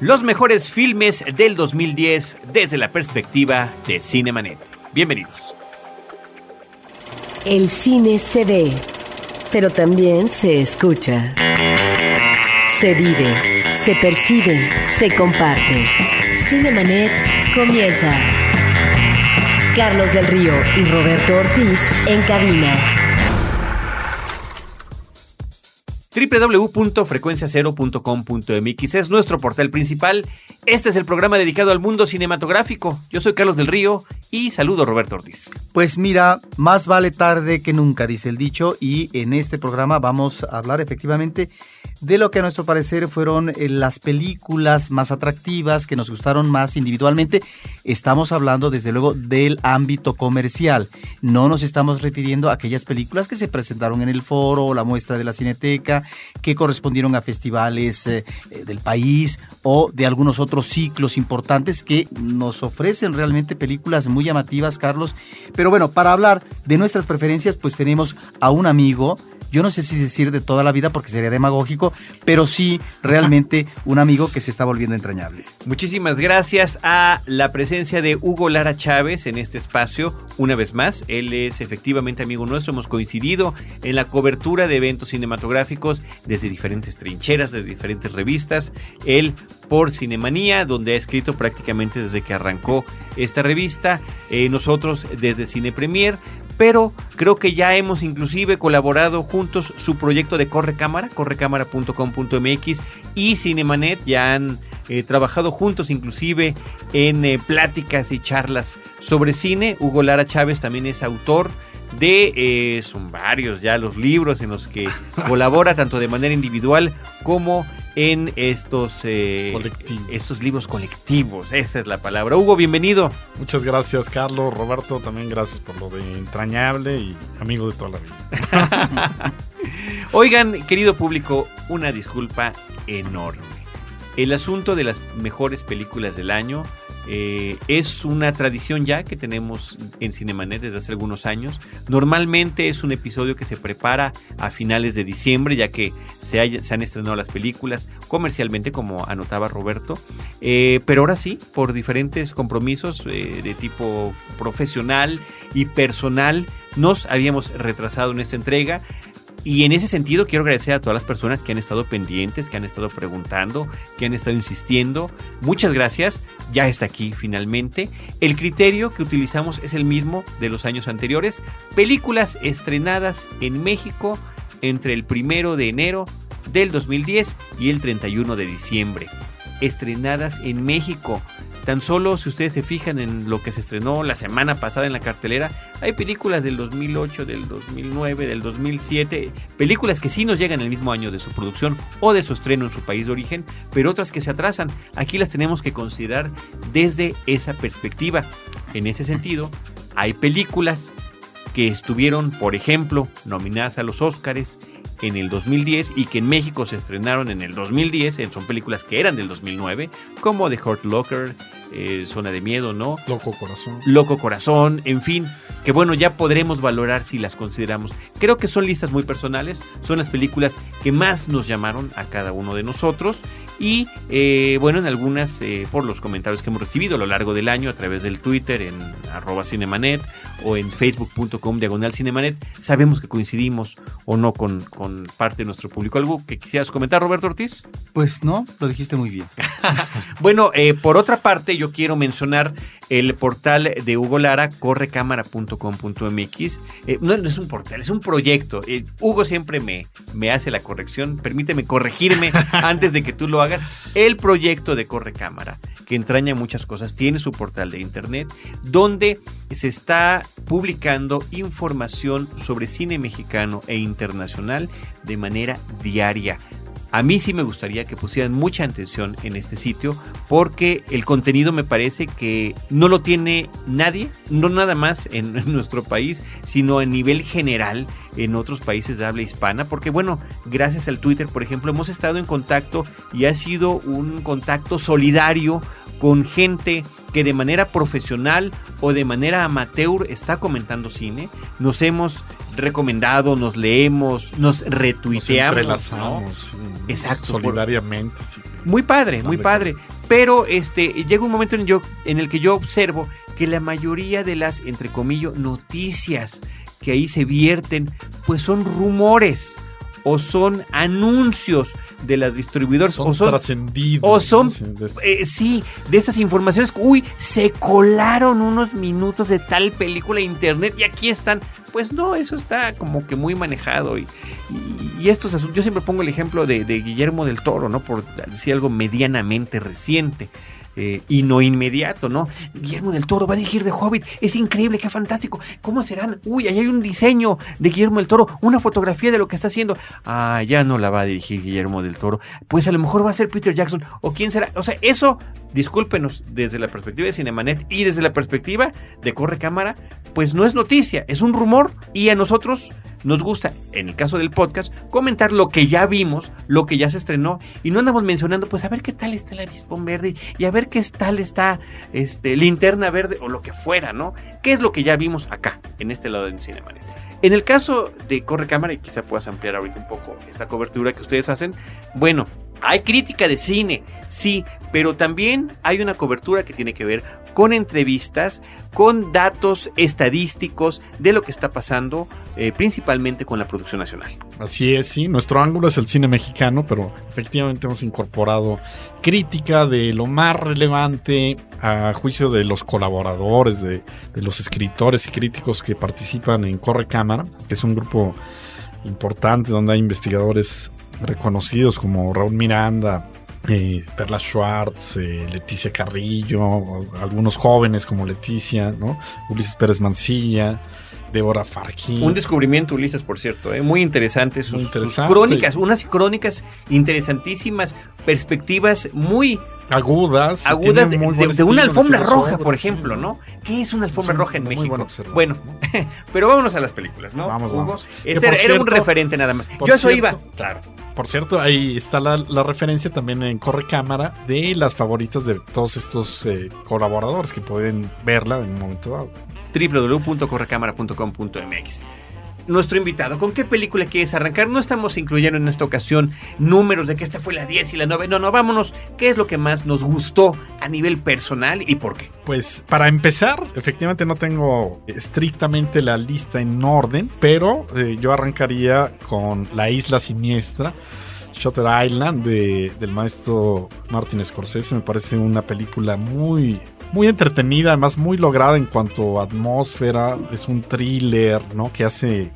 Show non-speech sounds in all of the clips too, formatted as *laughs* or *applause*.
los mejores filmes del 2010 desde la perspectiva de Cinemanet. Bienvenidos. El cine se ve, pero también se escucha. Se vive, se percibe, se comparte. Cinemanet comienza. Carlos del Río y Roberto Ortiz en cabina. www.frecuenciacero.com.mx es nuestro portal principal. Este es el programa dedicado al mundo cinematográfico. Yo soy Carlos del Río y saludo a Roberto Ortiz. Pues mira, más vale tarde que nunca, dice el dicho, y en este programa vamos a hablar efectivamente de lo que a nuestro parecer fueron eh, las películas más atractivas, que nos gustaron más individualmente. Estamos hablando desde luego del ámbito comercial. No nos estamos refiriendo a aquellas películas que se presentaron en el foro la muestra de la cineteca, que correspondieron a festivales eh, eh, del país o de algunos otros ciclos importantes que nos ofrecen realmente películas muy llamativas, Carlos. Pero bueno, para hablar de nuestras preferencias, pues tenemos a un amigo yo no sé si decir de toda la vida porque sería demagógico, pero sí realmente *laughs* un amigo que se está volviendo entrañable. Muchísimas gracias a la presencia de Hugo Lara Chávez en este espacio. Una vez más, él es efectivamente amigo nuestro, hemos coincidido en la cobertura de eventos cinematográficos desde diferentes trincheras, de diferentes revistas. Él por Cinemanía, donde ha escrito prácticamente desde que arrancó esta revista. Eh, nosotros desde Cine Premier pero creo que ya hemos inclusive colaborado juntos su proyecto de Corre Cámara, correcámara.com.mx y Cinemanet ya han eh, trabajado juntos inclusive en eh, pláticas y charlas sobre cine. Hugo Lara Chávez también es autor de, eh, son varios ya los libros en los que *laughs* colabora tanto de manera individual como en estos, eh, estos libros colectivos. Esa es la palabra. Hugo, bienvenido. Muchas gracias, Carlos. Roberto, también gracias por lo de entrañable y amigo de toda la vida. *laughs* Oigan, querido público, una disculpa enorme. El asunto de las mejores películas del año eh, es una tradición ya que tenemos en Cinemanet desde hace algunos años. Normalmente es un episodio que se prepara a finales de diciembre, ya que se, han estrenado las películas comercialmente, como anotaba Roberto. Eh, pero ahora sí, por diferentes compromisos eh, de tipo profesional y personal, nos habíamos retrasado en esta entrega. Y en ese sentido quiero agradecer a todas las personas que han estado pendientes, que han estado preguntando, que han estado insistiendo. Muchas gracias. Ya está aquí finalmente. El criterio que utilizamos es el mismo de los años anteriores. Películas estrenadas en México entre el primero de enero del 2010 y el 31 de diciembre. Estrenadas en México. Tan solo si ustedes se fijan en lo que se estrenó la semana pasada en la cartelera, hay películas del 2008, del 2009, del 2007, películas que sí nos llegan el mismo año de su producción o de su estreno en su país de origen, pero otras que se atrasan. Aquí las tenemos que considerar desde esa perspectiva. En ese sentido, hay películas que estuvieron, por ejemplo, nominadas a los Óscares en el 2010 y que en México se estrenaron en el 2010, son películas que eran del 2009, como The Hurt Locker, eh, Zona de Miedo, ¿no? Loco Corazón. Loco Corazón, en fin, que bueno, ya podremos valorar si las consideramos. Creo que son listas muy personales, son las películas que más nos llamaron a cada uno de nosotros y eh, bueno, en algunas eh, por los comentarios que hemos recibido a lo largo del año a través del Twitter en arroba cinemanet o en facebook.com diagonal cinemanet, sabemos que coincidimos o no con, con parte de nuestro público. ¿Algo que quisieras comentar, Roberto Ortiz? Pues no, lo dijiste muy bien. *laughs* bueno, por otra parte, yo quiero mencionar el portal de Hugo Lara, correcámara.com.mx. Eh, no, es un portal, es un proyecto. Eh, Hugo siempre me, me hace la corrección. Permíteme corregirme *laughs* antes de que tú lo hagas. El proyecto de Correcámara, que entraña muchas cosas, tiene su portal de internet donde se está publicando información sobre cine mexicano e internacional de manera diaria. A mí sí me gustaría que pusieran mucha atención en este sitio porque el contenido me parece que no lo tiene nadie, no nada más en, *laughs* nuestro país, sino a nivel general en otros países de habla hispana, porque bueno, gracias al Twitter, por ejemplo, hemos estado en contacto y ha sido un contacto solidario con gente que de manera profesional o de manera amateur está comentando cine. Nos hemos recomendado, nos leemos, nos retuiteamos. Nos entrelazamos. Exacto. Solidariamente. Muy padre, muy padre. Pero este, llega un momento en, yo, en el que yo observo que la mayoría de las, entre comillas, noticias que ahí se vierten, pues son rumores o son anuncios de las distribuidoras Son o son trascendidos. o son ¿no? Sí, de- eh, sí, de esas informaciones, uy, se colaron unos minutos de tal película internet y aquí están. Pues no, eso está como que muy manejado y, y- y estos asuntos, yo siempre pongo el ejemplo de, de Guillermo del Toro, ¿no? Por decir algo medianamente reciente. Eh, y no inmediato, ¿no? Guillermo del Toro va a dirigir The Hobbit, es increíble, qué fantástico. ¿Cómo serán? Uy, ahí hay un diseño de Guillermo del Toro, una fotografía de lo que está haciendo. Ah, ya no la va a dirigir Guillermo del Toro. Pues a lo mejor va a ser Peter Jackson o quién será. O sea, eso, discúlpenos, desde la perspectiva de Cinemanet y desde la perspectiva de Corre Cámara, pues no es noticia, es un rumor y a nosotros nos gusta, en el caso del podcast, comentar lo que ya vimos, lo que ya se estrenó y no andamos mencionando, pues a ver qué tal está el avispón verde y a ver qué tal está este, linterna verde o lo que fuera, ¿no? ¿Qué es lo que ya vimos acá, en este lado del Cinemanet? En el caso de Corre Cámara, y quizá puedas ampliar ahorita un poco esta cobertura que ustedes hacen, bueno, hay crítica de cine, sí, pero también hay una cobertura que tiene que ver con entrevistas, con datos estadísticos de lo que está pasando, eh, principalmente con la producción nacional. Así es, sí. Nuestro ángulo es el cine mexicano, pero efectivamente hemos incorporado crítica de lo más relevante a juicio de los colaboradores, de, de los escritores y críticos que participan en Corre Cámara, que es un grupo importante donde hay investigadores reconocidos como Raúl Miranda, eh, Perla Schwartz, eh, Leticia Carrillo, algunos jóvenes como Leticia, ¿no? Ulises Pérez Mancilla, Débora Farquín. Un descubrimiento, Ulises, por cierto, ¿eh? muy interesante sus, Muy sus interesante. crónicas, unas crónicas interesantísimas, perspectivas muy agudas. agudas de, muy una alfombra roja, por sí, ejemplo, ¿no? ¿Qué es una alfombra Es un roja en México? bueno, *laughs* pero vámonos a las películas, ¿no? Vamos, Hugo? vamos. Este era, un referente nada más. Yo eso cierto- iba. Claro. Por cierto, ahí está la, referencia también en Corre Cámara de las favoritas de todos estos eh, colaboradores que pueden verla en un momento dado. www.correcámara.com.mx. Nuestro invitado, ¿con qué película quieres arrancar? No estamos incluyendo en esta ocasión números de que esta fue la 10 y la 9. No, no, vámonos. ¿Qué es lo que más nos gustó a nivel personal y por qué? Pues para empezar, efectivamente no tengo estrictamente la lista en orden, pero eh, yo arrancaría con La Isla Siniestra. Shutter Island de- del maestro Martin Scorsese me parece una película muy muy entretenida, además muy lograda en cuanto a atmósfera, es un thriller, ¿no? Que hace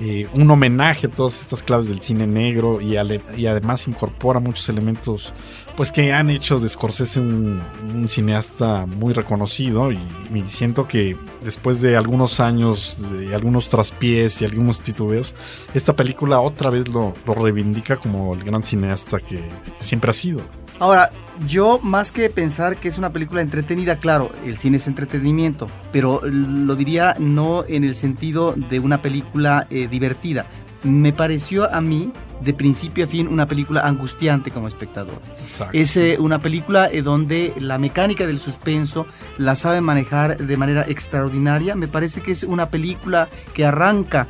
eh, un homenaje a todas estas claves del cine negro y, además incorpora muchos elementos pues que han hecho de Scorsese un, un cineasta muy reconocido. Y, y siento que después de algunos años de algunos traspiés y algunos titubeos esta película otra vez lo, lo reivindica como el gran cineasta que siempre ha sido Ahora, yo más que pensar que es una película entretenida, claro, el cine es entretenimiento, pero lo diría no en el sentido de una película eh, divertida. Me pareció a mí, de principio a fin, una película angustiante como espectador. Exacto. Es eh, una película eh, donde la mecánica del suspenso la sabe manejar de manera extraordinaria. Me parece que es una película que arranca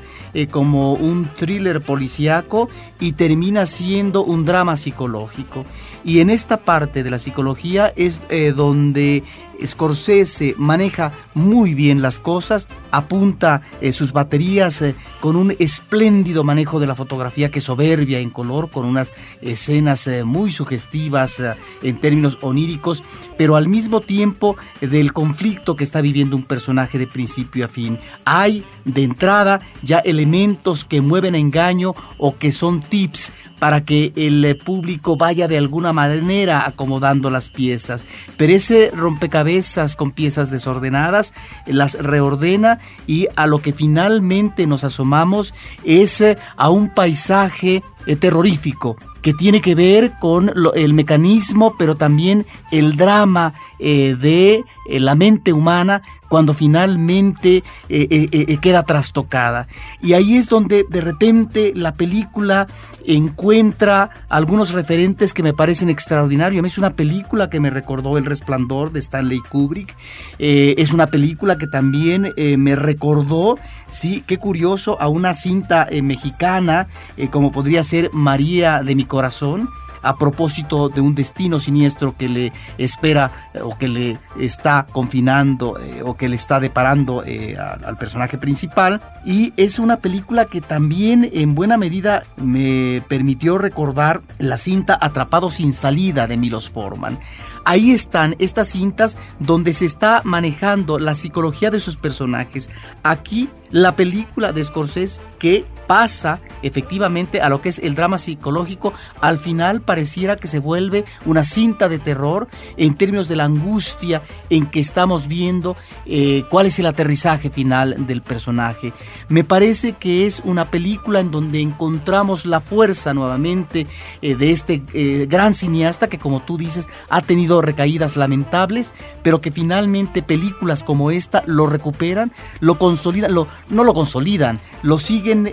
como un thriller policíaco y termina siendo un drama psicológico. Y en esta parte de la psicología es eh, donde Scorsese maneja muy bien las cosas, apunta eh, sus baterías eh, con un espléndido manejo de la fotografía que soberbia en color, con unas escenas muy sugestivas en términos oníricos, pero al mismo tiempo del conflicto que está viviendo un personaje de principio a fin. Hay de entrada ya elementos que mueven a engaño o que son tips para que el eh, público vaya de alguna manera acomodando las piezas. Pero ese rompecabezas con piezas desordenadas eh, las reordena y a lo que finalmente nos asomamos es eh, a un paisaje terrorífico que tiene que ver con el mecanismo, pero también el drama de eh, la mente humana cuando finalmente eh, eh, queda trastocada. Y ahí es donde de repente la película encuentra algunos referentes que me parecen extraordinarios. A mí es una película que me recordó El Resplandor de Stanley Kubrick. Es una película que también me recordó, sí, qué curioso, a una cinta mexicana, como podría ser María de mi corazón. A propósito de un destino siniestro que le espera eh, o que le está confinando eh, o que le está deparando eh, al, personaje principal. Y es una película que también en buena medida me permitió recordar la cinta Atrapado sin salida de Milos Forman. Ahí están estas cintas donde se está manejando la psicología de sus personajes. Aquí la película de Scorsese que pasa efectivamente a lo que es el drama psicológico, al final pareciera que se vuelve una cinta de terror en términos de la angustia en que estamos viendo eh, cuál es el aterrizaje final del personaje. Me parece que es una película en donde encontramos la fuerza nuevamente eh, de este eh, gran cineasta que como tú dices ha tenido recaídas lamentables, pero que finalmente películas como esta lo recuperan, lo consolidan, lo, no lo consolidan, lo siguen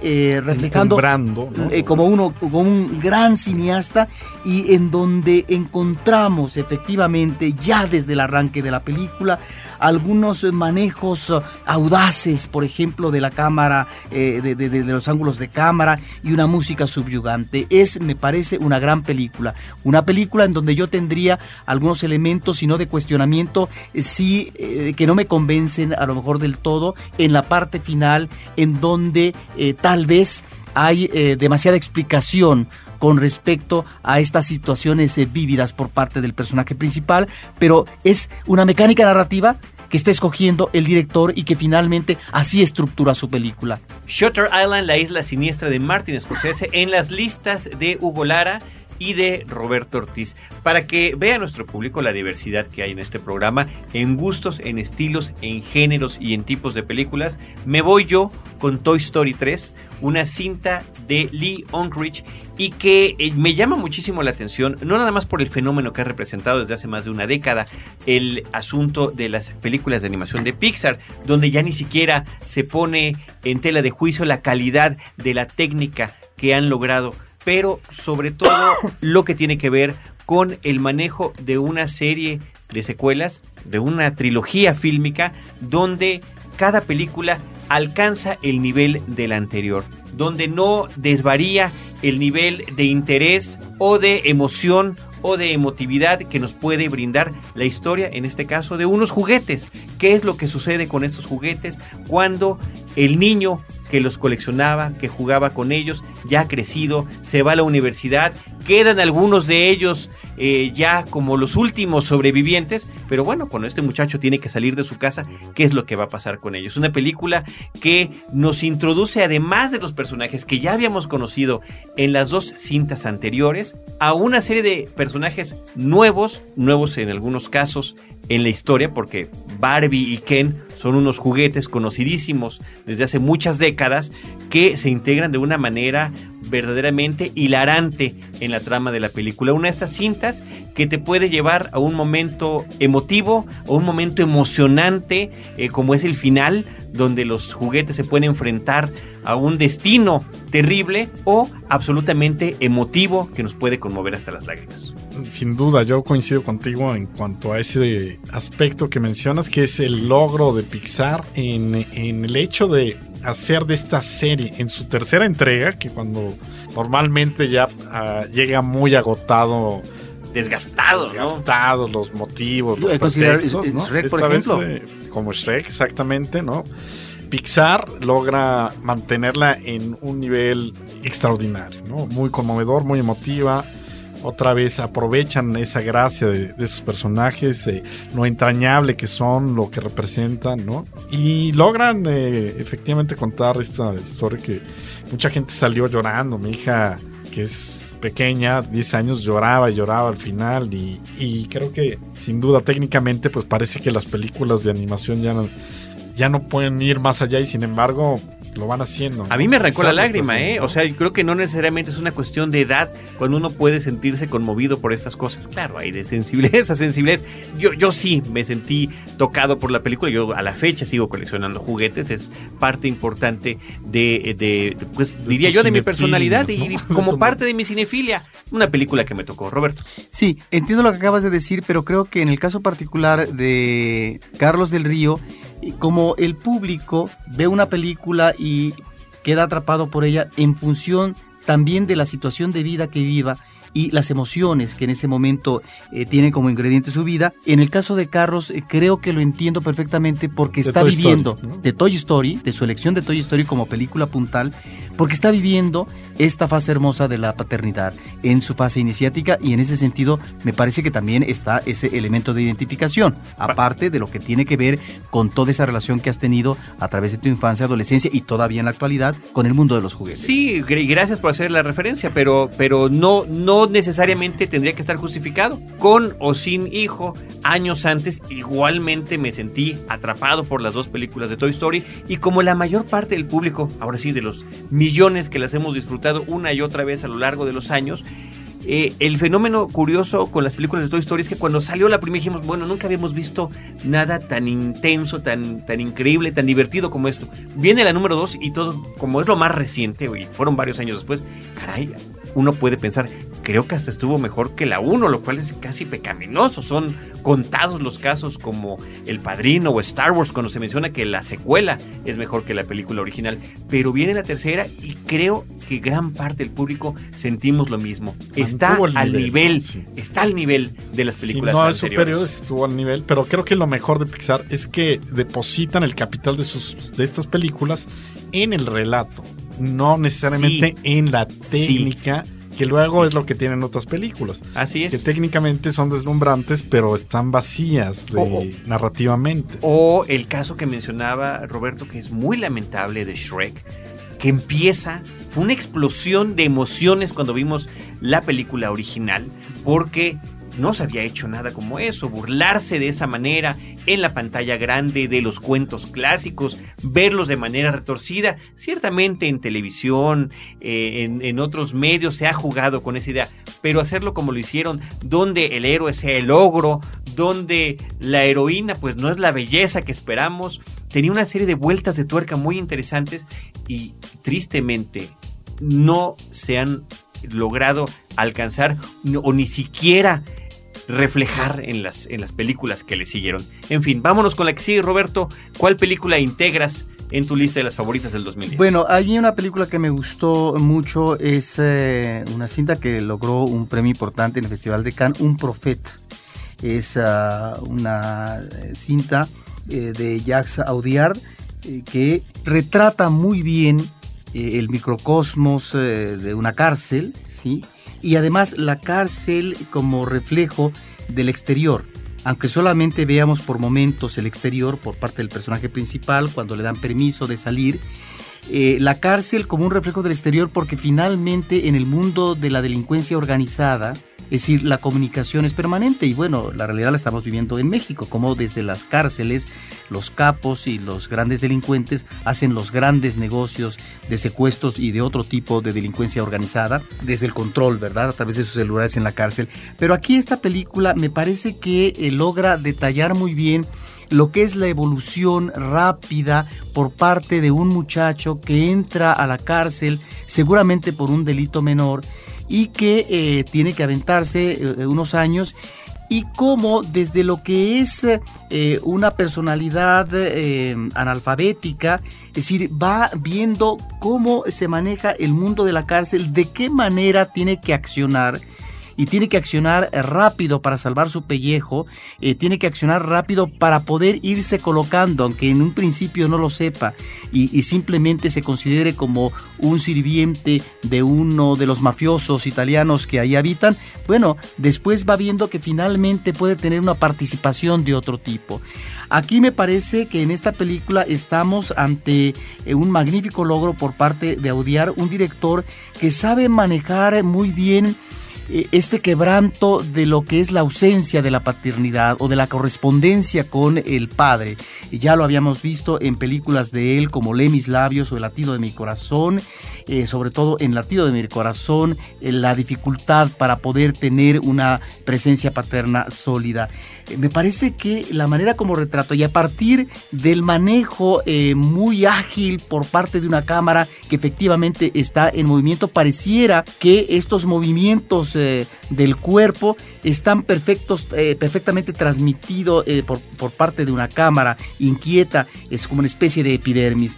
¿no? eh, como uno como un gran cineasta y en donde encontramos efectivamente ya desde el arranque de la película algunos manejos audaces, por ejemplo, de la cámara, eh, de, los ángulos de cámara y una música subyugante. Es, me parece, una gran película. Una película en donde yo tendría algunos elementos, si no de cuestionamiento, eh, sí, eh, que no me convencen a lo mejor del todo en la parte final, en donde tal vez hay eh, demasiada explicación con respecto a estas situaciones eh, vívidas por parte del personaje principal, pero es una mecánica narrativa que está escogiendo el director y que finalmente así estructura su película. Shutter Island, la isla siniestra de Martin Scorsese, en las listas de Hugo Lara y de Roberto Ortiz, para que vea nuestro público la diversidad que hay en este programa, en gustos, en estilos, en géneros y en tipos de películas. Me voy yo con Toy Story 3, una cinta de Lee Unkrich y que eh, me llama muchísimo la atención, no nada más por el fenómeno que ha representado desde hace más de una década, el asunto de las películas de animación de Pixar, donde ya ni siquiera se pone en tela de juicio la calidad de la técnica que han logrado, pero sobre todo lo que tiene que ver con el manejo de una serie de secuelas, de una trilogía fílmica, donde cada película alcanza el nivel de la anterior, donde no desvaría el nivel de interés o de emoción o de emotividad que nos puede brindar la historia, en este caso, de unos juguetes. ¿Qué es lo que sucede con estos juguetes cuando el niño que los coleccionaba, que jugaba con ellos, ya ha crecido, se va a la universidad, quedan algunos de ellos eh, ya como los últimos sobrevivientes, pero bueno, cuando este muchacho tiene que salir de su casa, ¿qué es lo que va a pasar con ellos? Una película que nos introduce, además de los personajes que ya habíamos conocido en las dos cintas anteriores, a una serie de personajes nuevos, nuevos en algunos casos en la historia, porque Barbie y Ken son unos juguetes conocidísimos desde hace muchas décadas que se integran de una manera verdaderamente hilarante en la trama de la película. Una de estas cintas que te puede llevar a un momento emotivo, a un momento emocionante, eh, como es el final, donde los juguetes se pueden enfrentar a un destino terrible o absolutamente emotivo que nos puede conmover hasta las lágrimas. Sin duda, yo coincido contigo en cuanto a ese aspecto que mencionas, que es el logro de Pixar en, en el hecho de hacer de esta serie en su tercera entrega, que cuando normalmente ya ah, llega muy agotado, Desgastado, los motivos, los considerado pretextos, ¿no? Shrek, por Esta vez, ejemplo. eh, como Shrek, exactamente, ¿no? Pixar logra mantenerla en un nivel extraordinario, ¿no? Muy conmovedor, muy emotiva. Otra vez aprovechan esa gracia de, de sus personajes, eh, lo entrañable que son, lo que representan, ¿no? Y logran eh, efectivamente contar esta historia que mucha gente salió llorando. Mi hija, que es pequeña, 10 años, lloraba y lloraba al final. Y, creo que sin duda técnicamente pues parece que las películas de animación ya no, ya no pueden ir más allá y sin embargo lo van haciendo. A mí me arrancó la lágrima, ¿eh? O sea, yo creo que no necesariamente es una cuestión de edad cuando uno puede sentirse conmovido por estas cosas. Claro, hay de sensibilidad *laughs* a sensibilidad. Yo, yo sí me sentí tocado por la película. Yo a la fecha sigo coleccionando juguetes. Es parte importante de, de- de, pues diría yo, de mi personalidad y ¿no? *laughs* como parte de mi cinefilia. Una película que me tocó, Roberto. Sí, entiendo lo que acabas de decir, pero creo que en el caso particular de Carlos del Río, como el público ve una película y queda atrapado por ella en función también de la situación de vida que viva, y las emociones que en ese momento eh, tiene como ingrediente su vida. En el caso de Carlos, eh, creo que lo entiendo perfectamente porque De está Toy viviendo Story, ¿no? de Toy Story, de su elección de Toy Story como película puntal, porque está viviendo esta fase hermosa de la paternidad en su fase iniciática y en ese sentido me parece que también está ese elemento de identificación, aparte de lo que tiene que ver con toda esa relación que has tenido a través de tu infancia, adolescencia y todavía en la actualidad con el mundo de los juguetes. Sí, gr- gracias por hacer la referencia, pero, pero no, no necesariamente tendría que estar justificado. Con o sin hijo, años antes, igualmente me sentí atrapado por las dos películas de Toy Story y como la mayor parte del público, ahora sí, de los millones que las hemos disfrutado una y otra vez a lo largo de los años, eh, el fenómeno curioso con las películas de Toy Story es que cuando salió la primera dijimos, bueno, nunca habíamos visto nada tan intenso, tan, tan increíble, tan divertido como esto. Viene la número 2 y todo, como es lo más reciente, y fueron varios años después, caray, uno puede pensar, creo que hasta estuvo mejor que la 1, lo cual es casi pecaminoso. Son contados los casos como El Padrino o Star Wars cuando se menciona que la secuela es mejor que la película original. Pero viene la tercera y creo que gran parte del público sentimos lo mismo. Está al nivel, sí. está al nivel de las películas no es anteriores. superior, estuvo al nivel, pero creo que lo mejor de Pixar es que depositan el capital de sus de estas películas en el relato, no necesariamente en la técnica, que luego Sí. es lo que tienen otras películas, Así es. que técnicamente son deslumbrantes, pero están vacías de, O- o- narrativamente. O el caso que mencionaba Roberto, que es muy lamentable de Shrek, que empieza, fue una explosión de emociones cuando vimos la película original, porque no se había hecho nada como eso, burlarse de esa manera en la pantalla grande de los cuentos clásicos, verlos de manera retorcida. Ciertamente en televisión, eh, en, en otros medios se ha jugado con esa idea, pero hacerlo como lo hicieron, donde el héroe sea el ogro, donde la heroína pues no es la belleza que esperamos, tenía una serie de vueltas de tuerca muy interesantes y tristemente no se han logrado alcanzar o ni siquiera reflejar en las, en las películas que le siguieron. En fin, vámonos con la que sigue, Roberto. ¿Cuál película integras en tu lista de las favoritas del 2010? Bueno, hay una película que me gustó mucho, es eh, una cinta que logró un premio importante en el Festival de Cannes, Un Profeta. Es ah, una eh, cinta eh, de Jacques Audiard que retrata muy bien el microcosmos de una cárcel, ¿sí? Y además la cárcel como reflejo del exterior. Aunque solamente veamos por momentos el exterior por parte del personaje principal, cuando le dan permiso de salir, eh, la cárcel como un reflejo del exterior porque finalmente en el mundo de la delincuencia organizada, es decir, la comunicación es permanente y bueno, la realidad la estamos viviendo en México, como desde las cárceles los capos y los grandes delincuentes hacen los grandes negocios de secuestros y de otro tipo de delincuencia organizada, desde el control, ¿verdad? A través de sus celulares en la cárcel. Pero aquí esta película me parece que eh, logra detallar muy bien lo que es la evolución rápida por parte de un muchacho que entra a la cárcel seguramente por un delito menor y que eh, tiene que aventarse eh, unos años. Y cómo desde lo que es eh, una personalidad eh, analfabética, es decir, va viendo cómo se maneja el mundo de la cárcel, de qué manera tiene que accionar y tiene que accionar eh, rápido para salvar su pellejo, eh, tiene que accionar rápido para poder irse colocando, aunque en un principio no lo sepa y, y simplemente se considere como un sirviente de uno de los mafiosos italianos que ahí habitan, bueno, después va viendo que finalmente puede tener una participación de otro tipo. Aquí me parece que en esta película estamos ante eh, un magnífico logro por parte de Audiar, un director que sabe manejar muy bien este quebranto de lo que es la ausencia de la paternidad o de la correspondencia con el padre. Ya lo habíamos visto en películas de él como Lee mis labios o El latido de mi corazón, eh, sobre todo en Latido de mi corazón, eh, la dificultad para poder tener una presencia paterna sólida. Eh, me parece que la manera como retrato y a partir del manejo muy ágil por parte de una cámara que efectivamente está en movimiento, pareciera que estos movimientos del cuerpo están perfectos, perfectamente transmitidos por, por, parte de una cámara inquieta, es como una especie de epidermis.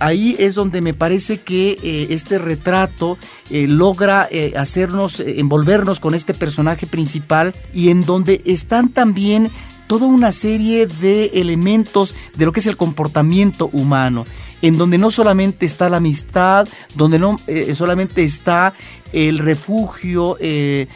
Ahí es donde me parece que eh, este retrato eh, logra eh, hacernos, envolvernos con este personaje principal y en donde están también toda una serie de elementos de lo que es el comportamiento humano en donde no solamente está la amistad, donde no solamente está el refugio de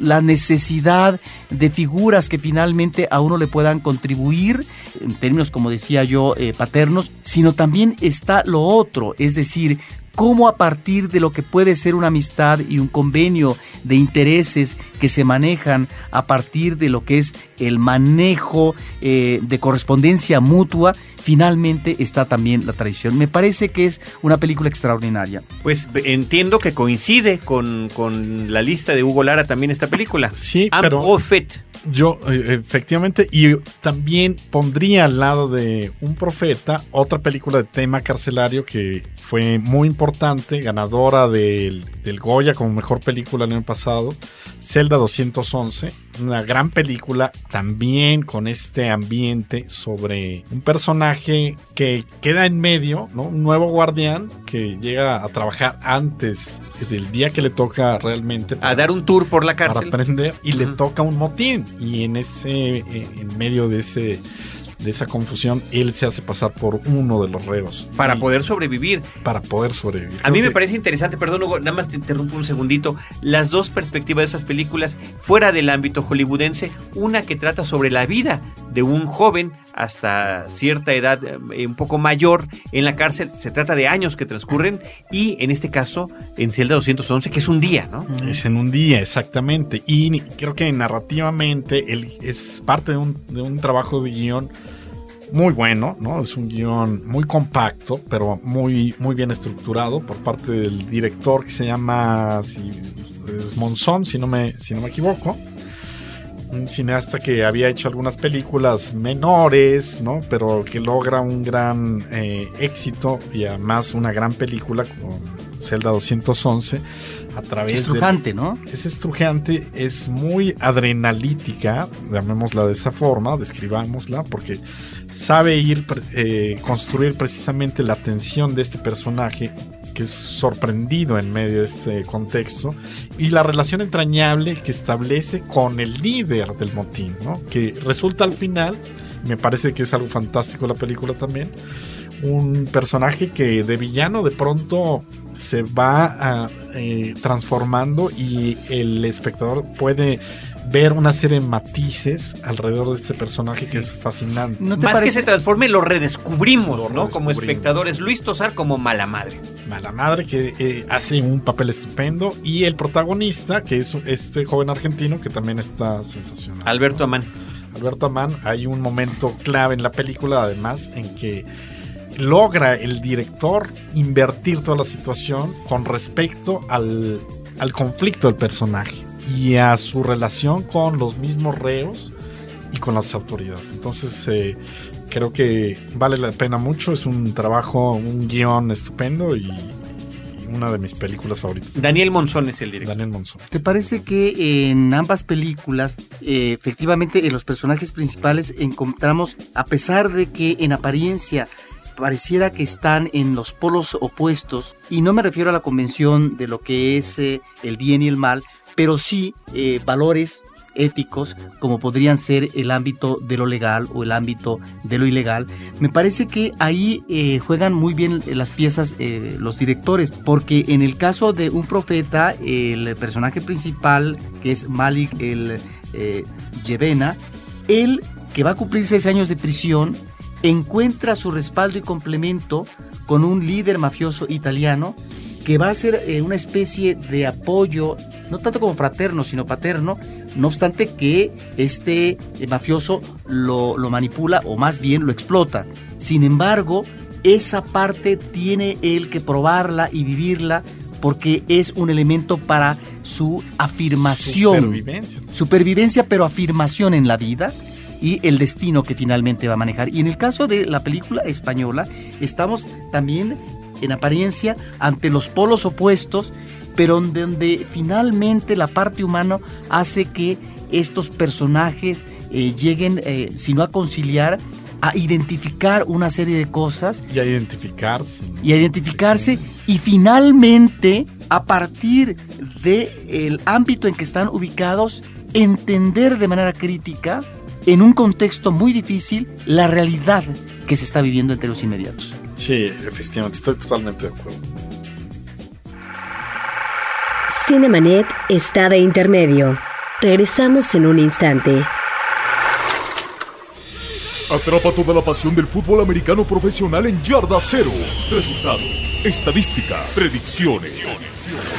la necesidad de figuras que finalmente a uno le puedan contribuir, en términos, como decía yo, paternos, sino también está lo otro, es decir, cómo a partir de lo que puede ser una amistad y un convenio de intereses que se manejan a partir de lo que es el manejo de correspondencia mutua, finalmente está también la tradición. Me parece que es una película extraordinaria. Pues entiendo que coincide con, con la lista de Hugo Lara también esta película. Sí, pero... Yo, eh, efectivamente, y también pondría al lado de Un Profeta otra película de tema carcelario que fue muy importante, ganadora del, del Goya como mejor película el año pasado, Zelda 211, una gran película también con este ambiente sobre un personaje que queda en medio, ¿no? un nuevo guardián que llega a trabajar antes del día que le toca realmente. a dar un tour por la cárcel. Para aprender y le toca un motín y en ese, en medio de ese de esa confusión, él se hace pasar por uno de los reos. Para poder sobrevivir. Para poder sobrevivir. A mí me parece interesante, perdón Hugo, nada más te interrumpo un segundito, las dos perspectivas de esas películas fuera del ámbito hollywoodense, una que trata sobre la vida de un joven hasta cierta edad eh, un poco mayor en la cárcel, se trata de años que transcurren y en este caso en Celda 211 que es un día, ¿no? Es en un día, exactamente. Y creo que narrativamente él es parte de un, de un trabajo de guion muy bueno, ¿no? Es un guion muy compacto, pero muy, muy bien estructurado por parte del director que se llama si, es Monzón, si no, me, si no me equivoco. Un cineasta que había hecho algunas películas menores, ¿no? Pero que logra un gran eh, éxito y además una gran película con Zelda 211 a través estrujante, ¿no? Es estrujante, es muy adrenalítica, llamémosla de esa forma, describámosla, porque sabe ir, eh, construir precisamente la tensión de este personaje que es sorprendido en medio de este contexto y la relación entrañable que establece con el líder del motín, ¿no? Que resulta al final, me parece que es algo fantástico la película también, un personaje que de villano de pronto se va eh, transformando y el espectador puede ver una serie de matices alrededor de este personaje que es fascinante. Más que se transforme, lo redescubrimos, ¿no? Como espectadores. Luis Tosar como mala madre. Mala madre que eh, hace un papel estupendo. Y el protagonista, que es este joven argentino, que también está sensacional. Alberto Amán. Alberto Amán, hay un momento clave en la película, además, en que logra el director invertir toda la situación con respecto al, al conflicto del personaje y a su relación con los mismos reos y con las autoridades. Entonces, eh, creo que vale la pena mucho. Es un trabajo, un guion estupendo y, una de mis películas favoritas. Daniel Monzón es el director. Daniel Monzón. ¿Te parece que en ambas películas, eh, efectivamente, en los personajes principales encontramos, a pesar de que en apariencia pareciera que están en los polos opuestos, y no me refiero a la convención de lo que es eh, el bien y el mal, pero sí eh, valores éticos como podrían ser el ámbito de lo legal o el ámbito de lo ilegal. Me parece que ahí eh, juegan muy bien las piezas eh, los directores, porque en el caso de un profeta, el personaje principal, que es Malik el Yevena, él, que va a cumplir seis años de prisión, encuentra su respaldo y complemento con un líder mafioso italiano que va a ser eh, una especie de apoyo, no tanto como fraterno, sino paterno, no obstante que este eh, mafioso lo, lo manipula o más bien lo explota. Sin embargo, esa parte tiene él que probarla y vivirla porque es un elemento para su afirmación. Supervivencia. Supervivencia, pero afirmación en la vida y el destino que finalmente va a manejar. Y en el caso de la película española, estamos también en apariencia ante los polos opuestos, pero donde finalmente la parte humana hace que estos personajes eh, lleguen, eh, si no a conciliar, a identificar una serie de cosas. Y a identificarse. Y a identificarse y finalmente, a partir del ámbito en que están ubicados, entender de manera crítica, en un contexto muy difícil, la realidad que se está viviendo entre los inmediatos. Sí, efectivamente, estoy totalmente de acuerdo. Cinemanet está de intermedio. Regresamos en un instante. Atrapa toda la pasión del fútbol americano profesional en Yarda Cero. Resultados, estadísticas, predicciones,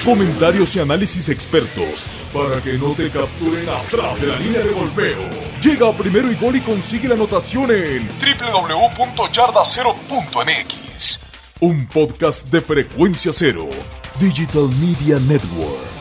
comentarios y análisis expertos para que no te capturen atrás de la línea de golpeo. Llega a primero y gol y consigue la anotación en www.yardacero.mx. Un podcast de frecuencia cero. Digital Media Network.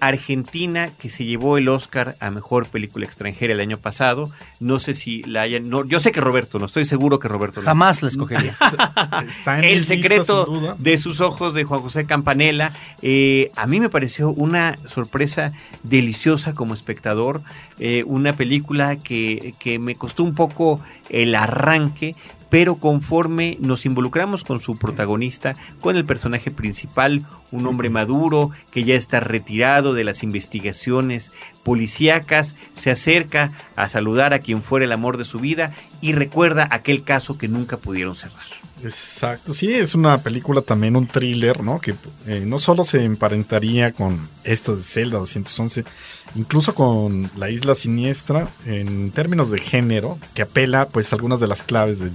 argentina que se llevó el Oscar a mejor película extranjera el año pasado. No sé si la hayan. No, yo sé que Roberto, no estoy seguro que Roberto. Jamás la escogería. *laughs* Está en el secreto de sus ojos de Juan José Campanella. Eh, a mí me pareció una sorpresa deliciosa como espectador. Eh, una película que, que me costó un poco el arranque, pero conforme nos involucramos con su protagonista, con el personaje principal, un hombre maduro que ya está retirado de las investigaciones policíacas, se acerca a saludar a quien fuera el amor de su vida y recuerda aquel caso que nunca pudieron cerrar. Exacto, sí, es una película también, un thriller, ¿no? Que eh, no solo se emparentaría con estas de Zelda 211, incluso con La Isla Siniestra, en términos de género, que apela pues a algunas de las claves del,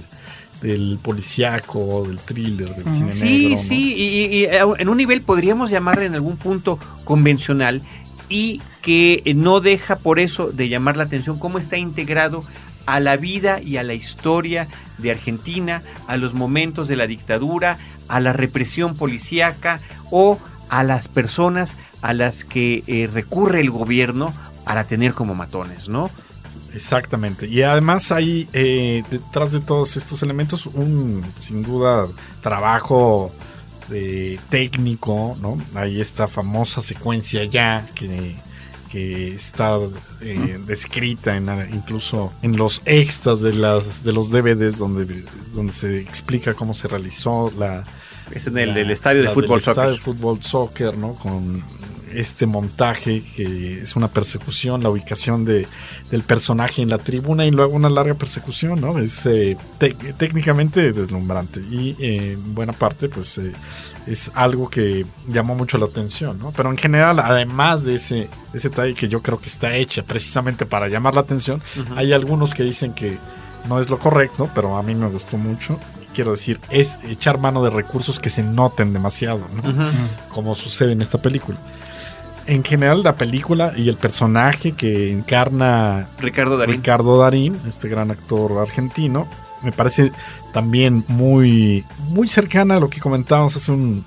del policíaco, del thriller, del cine sí, negro. Sí, y, y, en un nivel podríamos llamarle en algún punto convencional y que no deja por eso de llamar la atención cómo está integrado a la vida y a la historia de Argentina, a los momentos de la dictadura, a la represión policíaca o a las personas a las que eh, recurre el gobierno para tener como matones, ¿no? Exactamente. Y además hay eh, detrás de todos estos elementos un, sin duda, trabajo de técnico, ¿no? Hay esta famosa secuencia ya que, que está eh, descrita en, incluso en los extras de las de los DVDs donde, donde se explica cómo se realizó la es en el, el estadio de fútbol soccer. Estadio de fútbol soccer, ¿no? Con este montaje que es una persecución, la ubicación de, del personaje en la tribuna y luego una larga persecución, ¿no? Es eh, técnicamente deslumbrante y eh, en buena parte pues eh, es algo que llamó mucho la atención, ¿no? Pero en general, además de ese, ese detalle que yo creo que está hecha precisamente para llamar la atención, hay algunos que dicen que no es lo correcto, pero a mí me gustó mucho quiero decir, es echar mano de recursos que se noten demasiado, ¿no? Como sucede en esta película en general la película y el personaje que encarna Ricardo Darín. Ricardo Darín, este gran actor argentino, me parece también muy, muy cercana a lo que comentábamos hace un,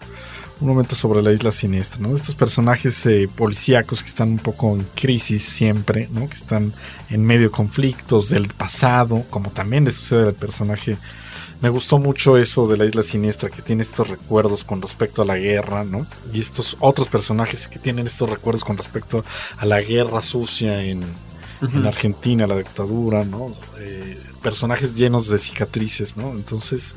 un momento sobre la isla siniestra, ¿no? Estos personajes eh, policíacos que están un poco en crisis siempre, ¿no? Que están en medio de conflictos del pasado, como también le sucede al personaje me gustó mucho eso de la isla siniestra, que tiene estos recuerdos con respecto a la guerra, ¿no? Y estos otros personajes que tienen estos recuerdos con respecto a la guerra sucia en, en Argentina, la dictadura, ¿no? Eh, personajes llenos de cicatrices, ¿no? Entonces,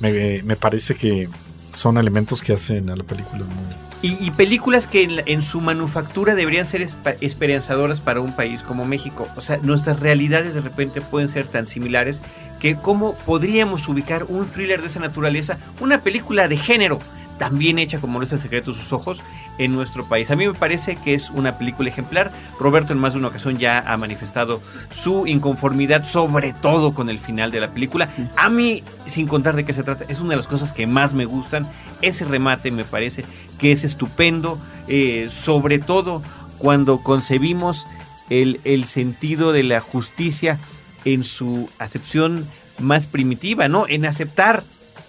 me, me parece que son elementos que hacen a la película muy... Y, y, películas que en, en, su manufactura deberían ser esperanzadoras para un país como México. O sea, nuestras realidades de repente pueden ser tan similares que cómo podríamos ubicar un thriller de esa naturaleza, una película de género, también hecha como no es el secreto de sus ojos en nuestro país. A mí me parece que es una película ejemplar. Roberto en más de una ocasión ya ha manifestado su inconformidad, sobre todo con el final de la película. Sí. A mí, sin contar de qué se trata, es una de las cosas que más me gustan. Ese remate me parece que es estupendo, eh, sobre todo cuando concebimos el, el sentido de la justicia en su acepción más primitiva, ¿no? En aceptar,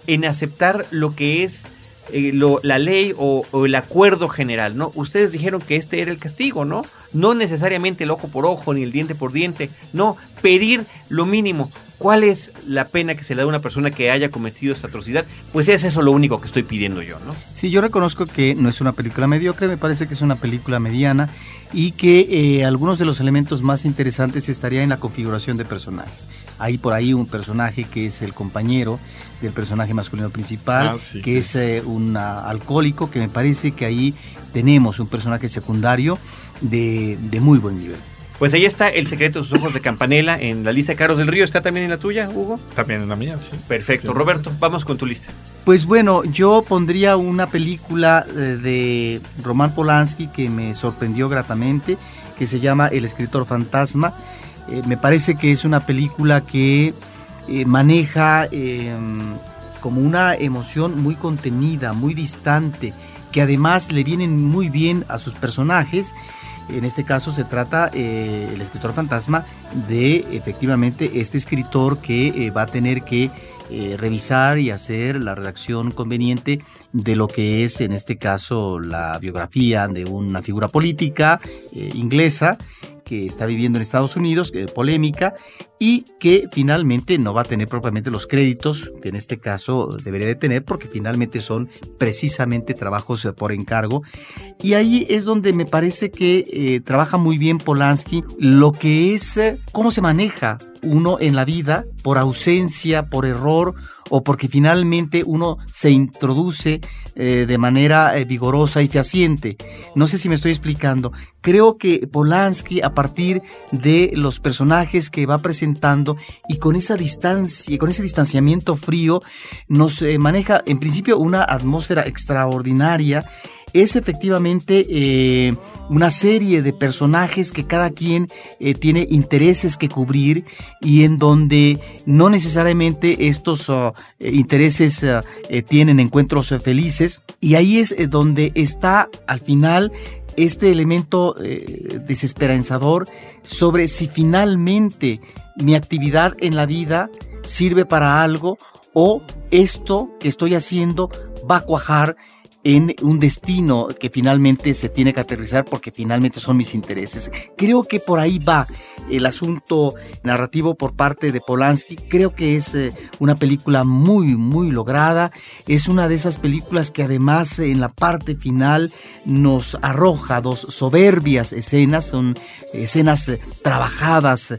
en aceptar lo que es eh, lo- la ley o, o el acuerdo general, ¿no? Ustedes dijeron que este era el castigo, ¿no? No necesariamente el ojo por ojo ni el diente por diente, no, pedir lo mínimo. ¿Cuál es la pena que se le da a una persona que haya cometido esta atrocidad? Pues es eso lo único que estoy pidiendo yo, ¿no? Sí, yo reconozco que no es una película mediocre, me parece que es una película mediana y que eh, algunos de los elementos más interesantes estaría en la configuración de personajes. Hay por ahí un personaje que es el compañero del personaje masculino principal, Ah, sí, que es- eh, un ah, alcohólico, que me parece que ahí tenemos un personaje secundario de, de muy buen nivel. Pues ahí está El secreto de sus ojos de Campanela en la lista de Caros del Río. ¿Está también en la tuya, Hugo? También en la mía, sí. Perfecto. Sí. Roberto, vamos con tu lista. Pues bueno, yo pondría una película eh, de Roman Polanski que me sorprendió gratamente, que se llama El escritor fantasma. Eh, me parece que es una película que eh, maneja eh, como una emoción muy contenida, muy distante, que además le vienen muy bien a sus personajes. En este caso se trata, eh, el escritor fantasma, de efectivamente este escritor que eh, va a tener que eh, revisar y hacer la redacción conveniente de lo que es en este caso la biografía de una figura política inglesa que está viviendo en Estados Unidos, polémica, y que finalmente no va a tener propiamente los créditos que en este caso debería de tener porque finalmente son precisamente trabajos eh, por encargo. Y ahí es donde me parece que eh, trabaja muy bien Polanski lo que es eh, cómo se maneja uno en la vida por ausencia, por error o porque finalmente uno se introduce eh, de manera eh, vigorosa y fehaciente. No sé si me estoy explicando. Creo que Polanski, a partir de los personajes que va presentando y con esa distancia, con ese distanciamiento frío, nos eh, maneja en principio una atmósfera extraordinaria es efectivamente eh, una serie de personajes que cada quien eh, tiene intereses que cubrir y en donde no necesariamente estos uh, eh, intereses eh, tienen encuentros felices. Y ahí es donde está al final este elemento desesperanzador sobre si finalmente mi actividad en la vida sirve para algo o esto que estoy haciendo va a cuajar en un destino que finalmente se tiene que aterrizar porque finalmente son mis intereses. Creo que por ahí va el asunto narrativo por parte de Polanski. Creo que es eh, una película muy, muy lograda. Es una de esas películas que además en la parte final nos arroja dos soberbias escenas. Son escenas eh, trabajadas eh,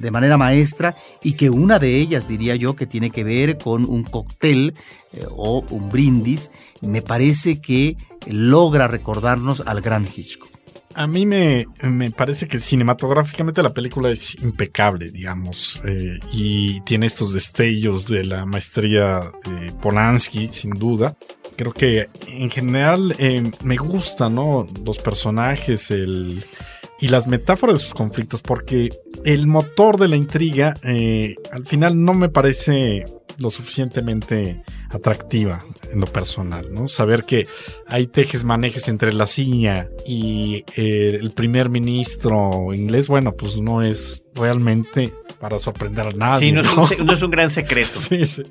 de manera maestra y que una de ellas diría yo que tiene que ver con un cóctel eh, o un brindis. Me parece que logra recordarnos al gran Hitchcock. A mí me, me, parece que cinematográficamente la película es impecable, digamos, eh, y tiene estos destellos de la maestría de Polanski, sin duda. Creo que en general eh, me gustan, ¿no? Los personajes, el, y las metáforas de sus conflictos, porque el motor de la intriga eh, al final no me parece lo suficientemente atractiva en lo personal, ¿no? Saber que hay tejes manejes entre la CIA y eh, el primer ministro inglés, bueno, pues no es realmente para sorprender a nadie. Sí, no. Es, un, no es un gran secreto. *laughs* sí, sí.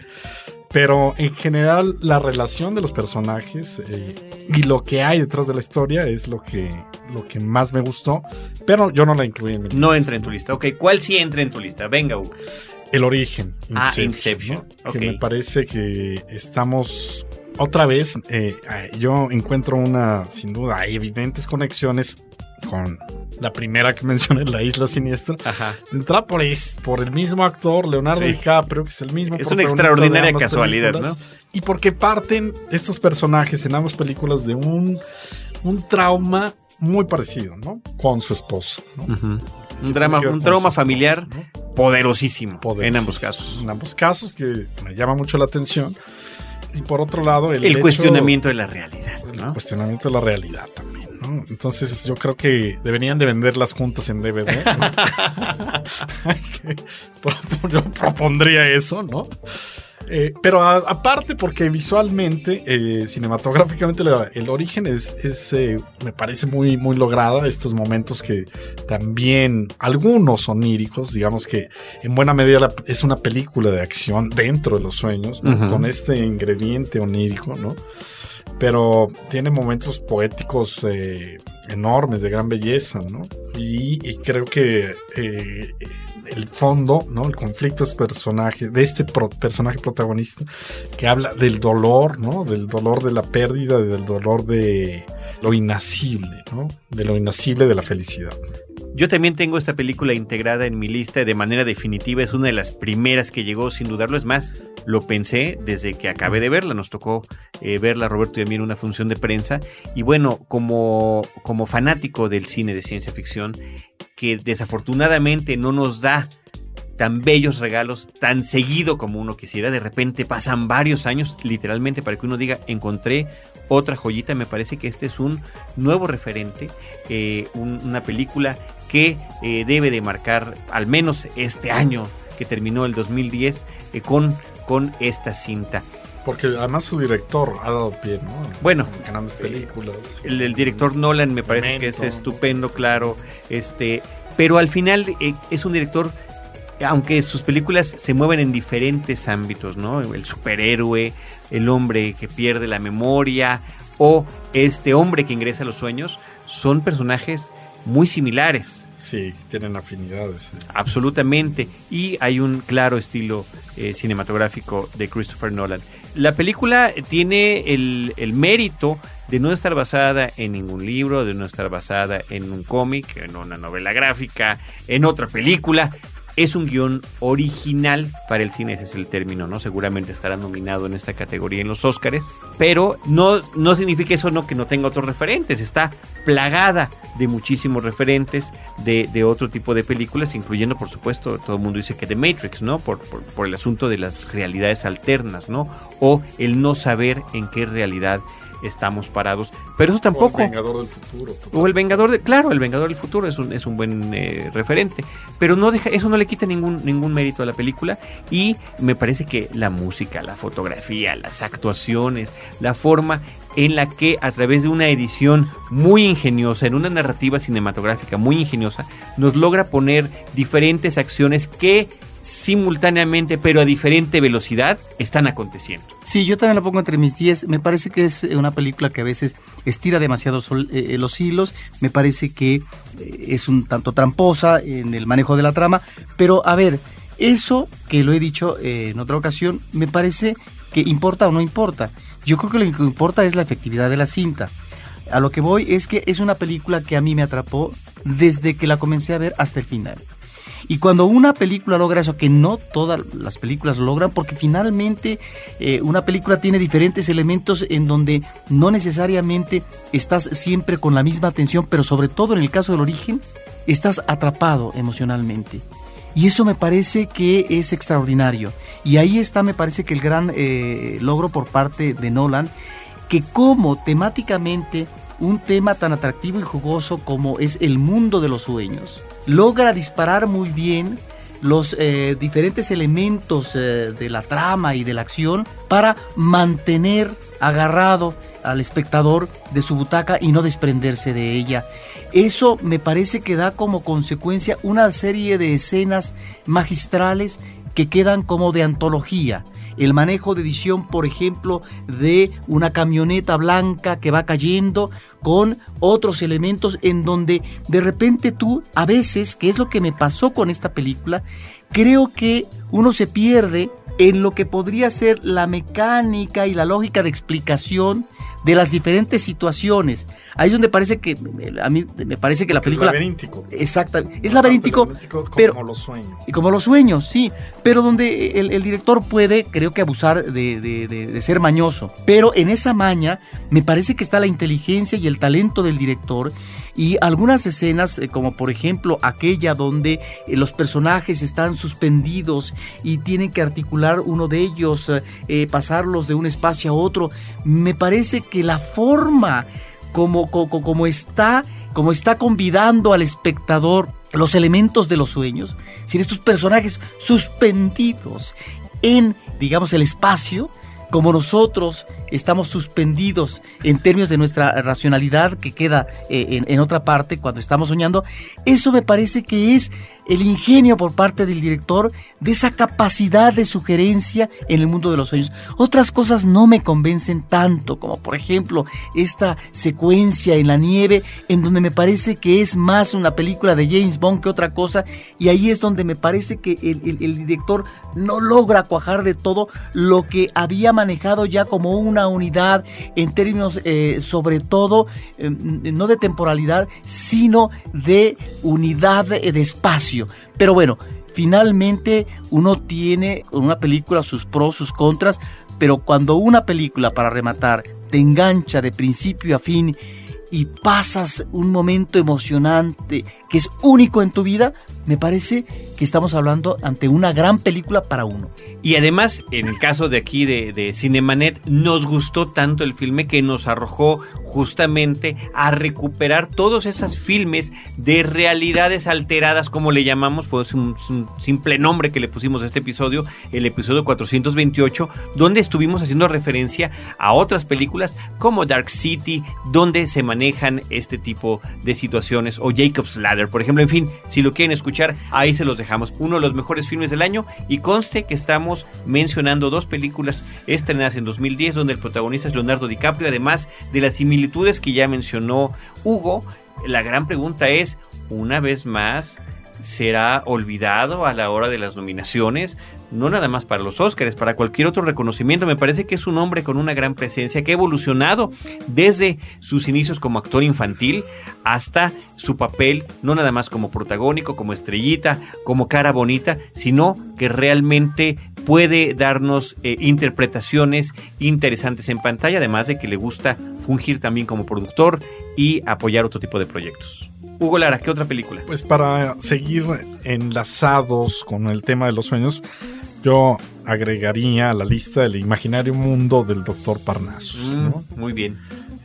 Pero en general la relación de los personajes eh, y lo que hay detrás de la historia es lo que, lo que más me gustó, pero yo no la incluí en mi lista. No entra en tu lista. Ok, ¿cuál sí entra en tu lista? Venga, Hugo. El origen. Ah, Inception. ¿no? Que me parece que estamos otra vez. eh, yo encuentro una, sin duda, hay evidentes conexiones con la primera que *laughs* mencioné, La Isla Siniestra. Ajá. Entra por, es, por el mismo actor, Leonardo Sí. DiCaprio, que es el mismo. Es una extraordinaria casualidad, películas, Y porque parten estos personajes en ambas películas de un, un trauma muy parecido, ¿no? Con su esposa, ¿no? Ujú. Un, drama, un trauma familiar ¿no? poderosísimo, en ambos casos. En ambos casos, que me llama mucho la atención. Y por otro lado, el, El, hecho- cuestionamiento de la realidad. el ¿no? cuestionamiento de la realidad también. ¿No? Entonces, yo creo que deberían de venderlas juntas en DVD. ¿no? *laughs* Yo propondría eso, ¿no? Eh, pero aparte porque visualmente, eh, cinematográficamente, el origen es, eh, me parece muy, muy lograda. Estos momentos que también algunos oníricos, digamos que en buena medida es una película de acción dentro de los sueños, con este ingrediente onírico, ¿no? Pero tiene momentos poéticos enormes, de gran belleza, ¿no? Y, creo que el fondo, ¿no? El conflicto es personaje, de este personaje protagonista, que habla del dolor, ¿no? Del dolor de la pérdida, del dolor de lo inacible, ¿no? De lo inacible de la felicidad. Yo también tengo esta película integrada en mi lista de manera definitiva. Es una de las primeras que llegó, sin dudarlo. Es más, lo pensé desde que acabé de verla. Nos tocó eh, verla, Roberto y a mí, en una función de prensa. Y bueno, como, como fanático del cine de ciencia ficción, que desafortunadamente no nos da tan bellos regalos tan seguido como uno quisiera. De repente pasan varios años, literalmente, para que uno diga, encontré otra joyita. Me parece que este es un nuevo referente, eh, una película que eh, debe de marcar al menos este año que terminó el 2010 eh, con, con esta cinta. Porque además su director ha dado pie, ¿no? Bueno, grandes películas. El, director Nolan me parece que es estupendo, claro. Este, pero al final eh, es un director, aunque sus películas se mueven en diferentes ámbitos, ¿no? El superhéroe, el hombre que pierde la memoria o este hombre que ingresa a los sueños, son personajes muy similares. Sí, tienen afinidades. Absolutamente. Y hay un claro estilo eh, cinematográfico de Christopher Nolan. La película tiene el, el, mérito de no estar basada en ningún libro, de no estar basada en un cómic, en una novela gráfica, en otra película es un guion original para el cine, ese es el término, ¿no? Seguramente estará nominado en esta categoría en los Oscars, pero no, no significa eso no que no tenga otros referentes, está plagada de muchísimos referentes de, de otro tipo de películas, incluyendo, por supuesto, todo el mundo dice que The Matrix, ¿no? Por, por, por el asunto de las realidades alternas, ¿no? O el no saber en qué realidad estamos parados. Pero eso tampoco. O el Vengador del Futuro. O el Vengador, de, claro, el Vengador del Futuro es un, es un buen eh, referente. Pero no deja, eso no le quita ningún, ningún mérito a la película. Y me parece que la música, la fotografía, las actuaciones, la forma en la que a través de una edición muy ingeniosa, en una narrativa cinematográfica muy ingeniosa, nos logra poner diferentes acciones que simultáneamente, pero a diferente velocidad, están aconteciendo. Sí, yo también la pongo entre mis 10. Me parece que es una película que a veces estira demasiado eh, eh, los hilos. Me parece que eh, es un tanto tramposa en el manejo de la trama. Pero a ver, eso que lo he dicho en otra ocasión, me parece que importa o no importa. Yo creo que lo que importa es la efectividad de la cinta. A lo que voy es que es una película que a mí me atrapó desde que la comencé a ver hasta el final. Y cuando una película logra eso, que no todas las películas lo logran, porque finalmente eh, una película tiene diferentes elementos en donde no necesariamente estás siempre con la misma atención, pero sobre todo en el caso del origen, estás atrapado emocionalmente. Y eso me parece que es extraordinario. Y ahí está, me parece que el gran eh, logro por parte de Nolan, que como temáticamente un tema tan atractivo y jugoso como es el mundo de los sueños, logra disparar muy bien los eh, diferentes elementos eh, de la trama y de la acción para mantener agarrado al espectador de su butaca y no desprenderse de ella. Eso me parece que da como consecuencia una serie de escenas magistrales que quedan como de antología el manejo de edición, por ejemplo, de una camioneta blanca que va cayendo con otros elementos en donde de repente tú, a veces, que es lo que me pasó con esta película, creo que uno se pierde en lo que podría ser la mecánica y la lógica de explicación de las diferentes situaciones. Ahí es donde parece que a mí me parece que la película es laberíntico. Exacto, es laberíntico, pero como los sueños. Y como los sueños, sí, pero donde el, director puede, creo que abusar de, de, ser mañoso, pero en esa maña me parece que está la inteligencia y el talento del director y algunas escenas, eh, como por ejemplo aquella donde eh, los personajes están suspendidos y tienen que articular uno de ellos, eh, pasarlos de un espacio a otro, me parece que la forma como, como, como está, como está convidando al espectador los elementos de los sueños, sin estos personajes suspendidos en digamos, el espacio, como nosotros estamos suspendidos en términos de nuestra racionalidad que queda eh, en, otra parte cuando estamos soñando, eso me parece que es el ingenio por parte del director de esa capacidad de sugerencia en el mundo de los sueños. Otras cosas no me convencen tanto, como por ejemplo esta secuencia en la nieve, en donde me parece que es más una película de James Bond que otra cosa, y ahí es donde me parece que el director no logra cuajar de todo lo que había manejado ya como una unidad en términos eh, sobre todo eh, no de temporalidad, sino de unidad de, de espacio. Pero bueno, finalmente uno tiene con una película sus pros, sus contras, pero cuando una película, para rematar, te engancha de principio a fin y pasas un momento emocionante que es único en tu vida, me parece que estamos hablando ante una gran película para uno. Y además, en el caso de aquí de, de, Cinemanet, nos gustó tanto el filme que nos arrojó justamente a recuperar todos esos filmes de realidades alteradas, como le llamamos, pues un, un simple nombre que le pusimos a este episodio, el episodio 428, donde estuvimos haciendo referencia a otras películas como Dark City, donde se manejan este tipo de situaciones, o Jacob's Ladder, por ejemplo, en fin, si lo quieren escuchar, ahí se los dejamos. Uno de los mejores filmes del año y conste que estamos mencionando dos películas estrenadas en 2010 donde el protagonista es Leonardo DiCaprio, además de las similitudes que ya mencionó Hugo. La gran pregunta es, una vez más, será olvidado a la hora de las nominaciones, no nada más para los Óscares, para cualquier otro reconocimiento. Me parece que es un hombre con una gran presencia que ha evolucionado desde sus inicios como actor infantil hasta su papel, no nada más como protagónico, como estrellita, como cara bonita, sino que realmente puede darnos eh, interpretaciones interesantes en pantalla, además de que le gusta fungir también como productor y apoyar otro tipo de proyectos. Hugo Lara, ¿qué otra película? Pues para seguir enlazados con el tema de los sueños, yo agregaría a la lista el imaginario mundo del doctor Parnassus. Mm, ¿no? Muy bien.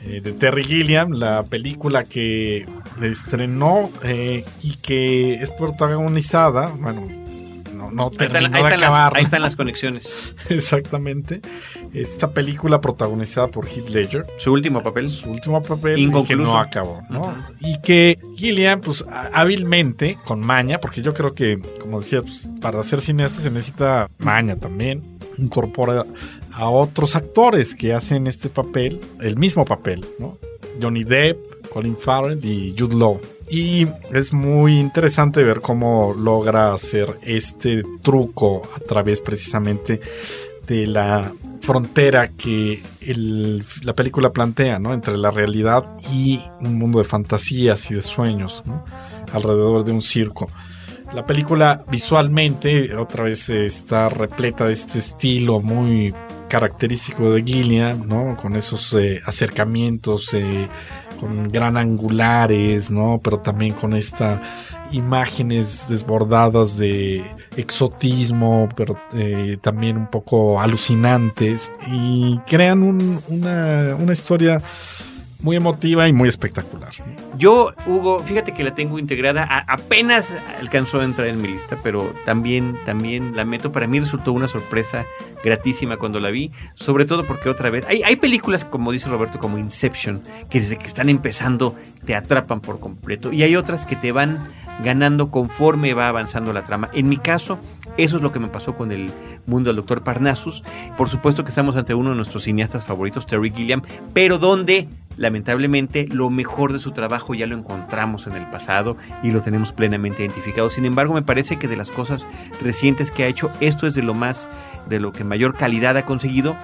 Eh, de Terry Gilliam, la película que estrenó eh, y que es protagonizada, bueno, no, no ahí, están, ahí, están las, ahí, están, las, conexiones. *laughs* Exactamente. Esta película protagonizada por Heath Ledger. Su último papel. Su último papel y que no acabó, ¿no? Uh -huh. Y que Gilliam, pues hábilmente, con maña, porque yo creo que, como decía, pues, para ser cineasta se necesita maña también, incorpora a otros actores que hacen este papel, el mismo papel, ¿no? Johnny Depp, Colin Farrell y Jude Law. Y es muy interesante ver cómo logra hacer este truco a través precisamente de la frontera que la película plantea, ¿no? Entre la realidad y un mundo de fantasías y de sueños. Alrededor de un circo. La película visualmente, otra vez, está repleta de este estilo muy característico de Gilliam, ¿no? Con esos eh, acercamientos, eh, con gran angulares, ¿no? Pero también con esta imágenes desbordadas de exotismo, pero eh, también un poco alucinantes y crean un, una, una historia muy emotiva y muy espectacular. Yo, Hugo, fíjate que la tengo integrada, apenas alcanzó a entrar en mi lista, pero también, también la meto. Para mí resultó una sorpresa gratísima cuando la vi, sobre todo porque otra vez, hay, hay películas, como dice Roberto, como Inception, que desde que están empezando te atrapan por completo, y hay otras que te van ganando conforme va avanzando la trama. En mi caso, eso es lo que me pasó con el mundo del doctor Parnassus. Por supuesto que estamos ante uno de nuestros cineastas favoritos, Terry Gilliam, pero donde lamentablemente lo mejor de su trabajo ya lo encontramos en el pasado y lo tenemos plenamente identificado. Sin embargo, me parece que de las cosas recientes que ha hecho, esto es de lo más, de lo que mayor calidad ha conseguido.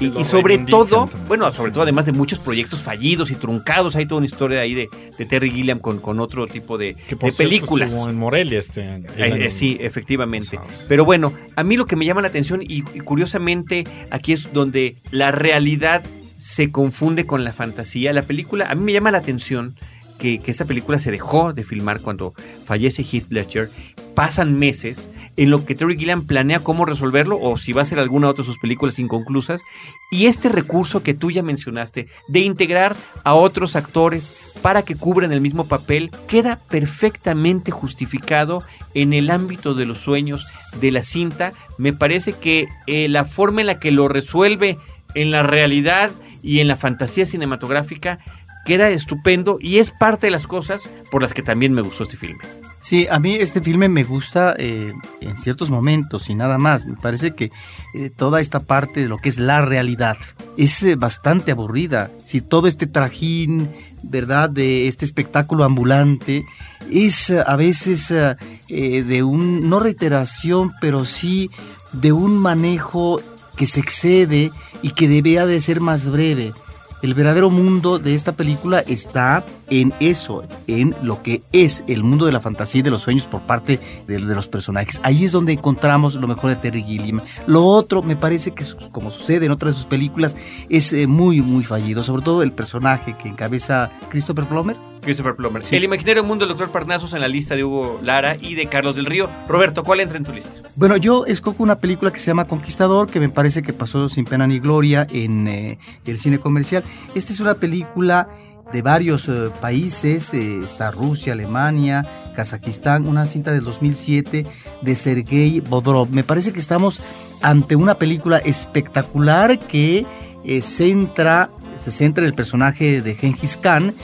Y, y, sobre todo, también. bueno, sobre todo además de muchos proyectos fallidos y truncados, hay toda una historia ahí de, de Terry Gilliam con, con, otro tipo de, de películas. Estuvo en Morelia este año. Eh, eh, sí, efectivamente. Pero bueno, a mí lo que me llama la atención y, y curiosamente aquí es donde la realidad se confunde con la fantasía. La película, a mí me llama la atención que, que, esta película se dejó de filmar cuando fallece Heath Ledger. Pasan meses, en lo que Terry Gilliam planea cómo resolverlo o si va a ser alguna otra de sus películas inconclusas. Y este recurso que tú ya mencionaste de integrar a otros actores para que cubran el mismo papel queda perfectamente justificado en el ámbito de los sueños de la cinta. Me parece que eh, la forma en la que lo resuelve en la realidad y en la fantasía cinematográfica queda estupendo y es parte de las cosas por las que también me gustó este filme. Sí, a mí este filme me gusta eh, en ciertos momentos y nada más. Me parece que eh, toda esta parte de lo que es la realidad es eh, bastante aburrida. Si todo este trajín, ¿verdad? De este espectáculo ambulante es a veces de un, no reiteración, pero sí de un manejo que se excede y que debía de ser más breve. El verdadero mundo de esta película está en eso, en lo que es el mundo de la fantasía y de los sueños por parte de, los personajes. Ahí es donde encontramos lo mejor de Terry Gilliam. Lo otro, me parece que, como sucede en otras de sus películas, es eh, muy, muy fallido. Sobre todo el personaje que encabeza Christopher Plummer Christopher Plummer. El imaginario mundo del doctor Parnassus en la lista de Hugo Lara y de Carlos del Río. Roberto, ¿cuál entra en tu lista? Bueno, yo escojo una película que se llama Conquistador, que me parece que pasó sin pena ni gloria en eh, el cine comercial. Esta es una película de varios eh, países, eh, está Rusia, Alemania, Kazajistán, una cinta del 2007 de Sergei Bodrov. Me parece que estamos ante una película espectacular que centra, se centra en el personaje de Genghis Khan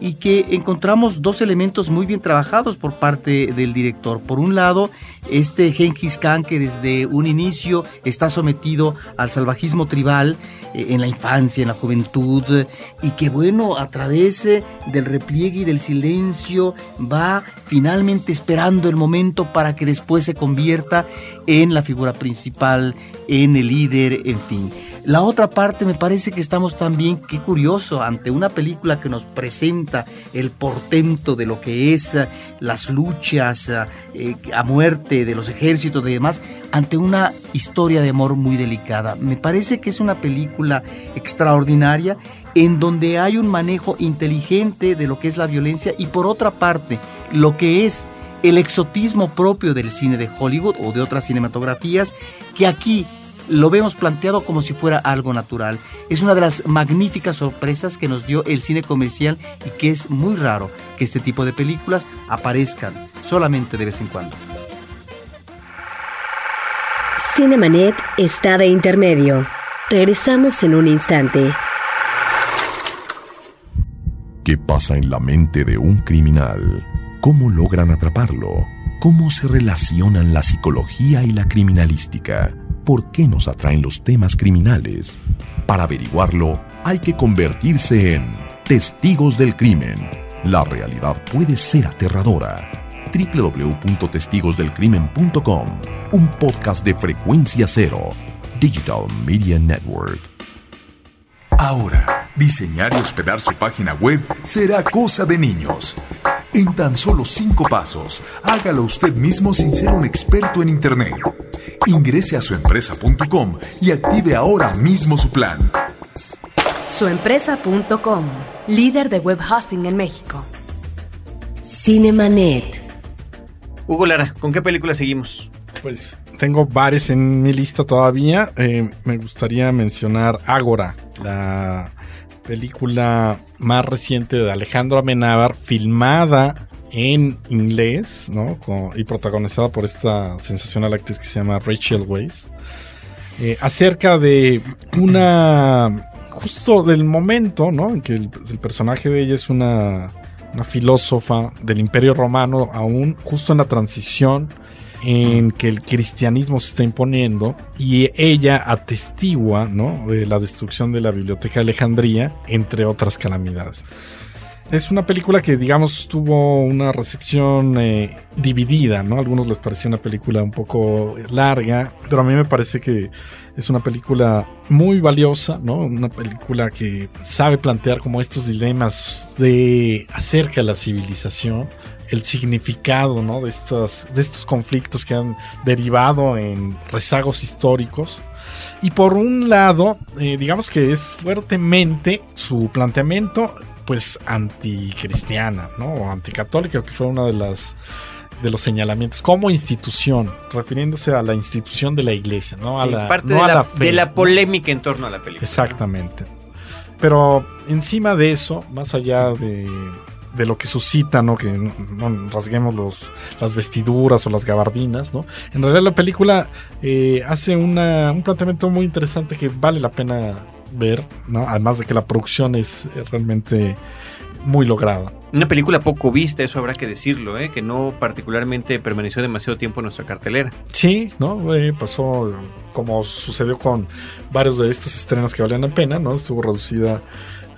y que encontramos dos elementos muy bien trabajados por parte del director. Por un lado, este Genghis Khan que desde un inicio está sometido al salvajismo tribal eh, en la infancia, en la juventud, y que bueno, a través eh, del repliegue y del silencio va finalmente esperando el momento para que después se convierta en la figura principal, en el líder, en fin. La otra parte me parece que estamos también, qué curioso, ante una película que nos presenta el portento de lo que es eh, las luchas eh, a muerte de los ejércitos y demás, ante una historia de amor muy delicada. Me parece que es una película extraordinaria en donde hay un manejo inteligente de lo que es la violencia y por otra parte, lo que es el exotismo propio del cine de Hollywood o de otras cinematografías que aquí lo vemos planteado como si fuera algo natural. Es una de las magníficas sorpresas que nos dio el cine comercial y que es muy raro que este tipo de películas aparezcan solamente de vez en cuando. Cinemanet está de intermedio. Regresamos en un instante. ¿Qué pasa en la mente de un criminal? ¿Cómo logran atraparlo? ¿Cómo se relacionan la psicología y la criminalística? por qué nos atraen los temas criminales. Para averiguarlo, hay que convertirse en testigos del crimen. La realidad puede ser aterradora. www.testigosdelcrimen.com, un podcast de frecuencia cero, Digital Media Network. Ahora, diseñar y hospedar su página web será cosa de niños. En tan solo cinco pasos, hágalo usted mismo sin ser un experto en Internet. Ingrese a suempresa.com y active ahora mismo su plan. Suempresa.com, líder de web hosting en México. Cinemanet. Hugo Lara, ¿con qué película seguimos? Pues tengo varios en mi lista todavía. Eh, me gustaría mencionar Ágora, la película más reciente de Alejandro Amenábar, filmada en inglés, ¿no? y protagonizada por esta sensacional actriz que se llama Rachel Weisz, eh, acerca de una, justo del momento, ¿no? En que el, personaje de ella es una, una, filósofa del Imperio Romano, aún justo en la transición en que el cristianismo se está imponiendo y ella atestigua, ¿no? la destrucción de la Biblioteca de Alejandría, entre otras calamidades. Es una película que, digamos, tuvo una recepción eh, dividida, ¿no? A algunos les pareció una película un poco larga, pero a mí me parece que es una película muy valiosa, ¿no? Una película que sabe plantear como estos dilemas de acerca de la civilización, el significado, ¿no? De estos, de estos conflictos que han derivado en rezagos históricos. Y por un lado, eh, digamos que es fuertemente su planteamiento pues anticristiana, ¿no? O anticatólica, que fue una de las de los señalamientos como institución, refiriéndose a la institución de la iglesia, no a Sí, la parte no de, a la, la fe. de la polémica en torno a la película. Exactamente. Pero encima de eso, más allá de, de lo que suscita, ¿no? Que no, rasguemos los, las vestiduras o las gabardinas, ¿no? En realidad la película eh, hace una, un planteamiento muy interesante que vale la pena ver, ¿no? Además de que la producción es realmente muy lograda. Una película poco vista, eso habrá que decirlo, ¿eh? que no particularmente permaneció demasiado tiempo en nuestra cartelera. Sí, ¿no? Eh, pasó como sucedió con varios de estos estrenos que valían la pena, ¿no? Estuvo reducida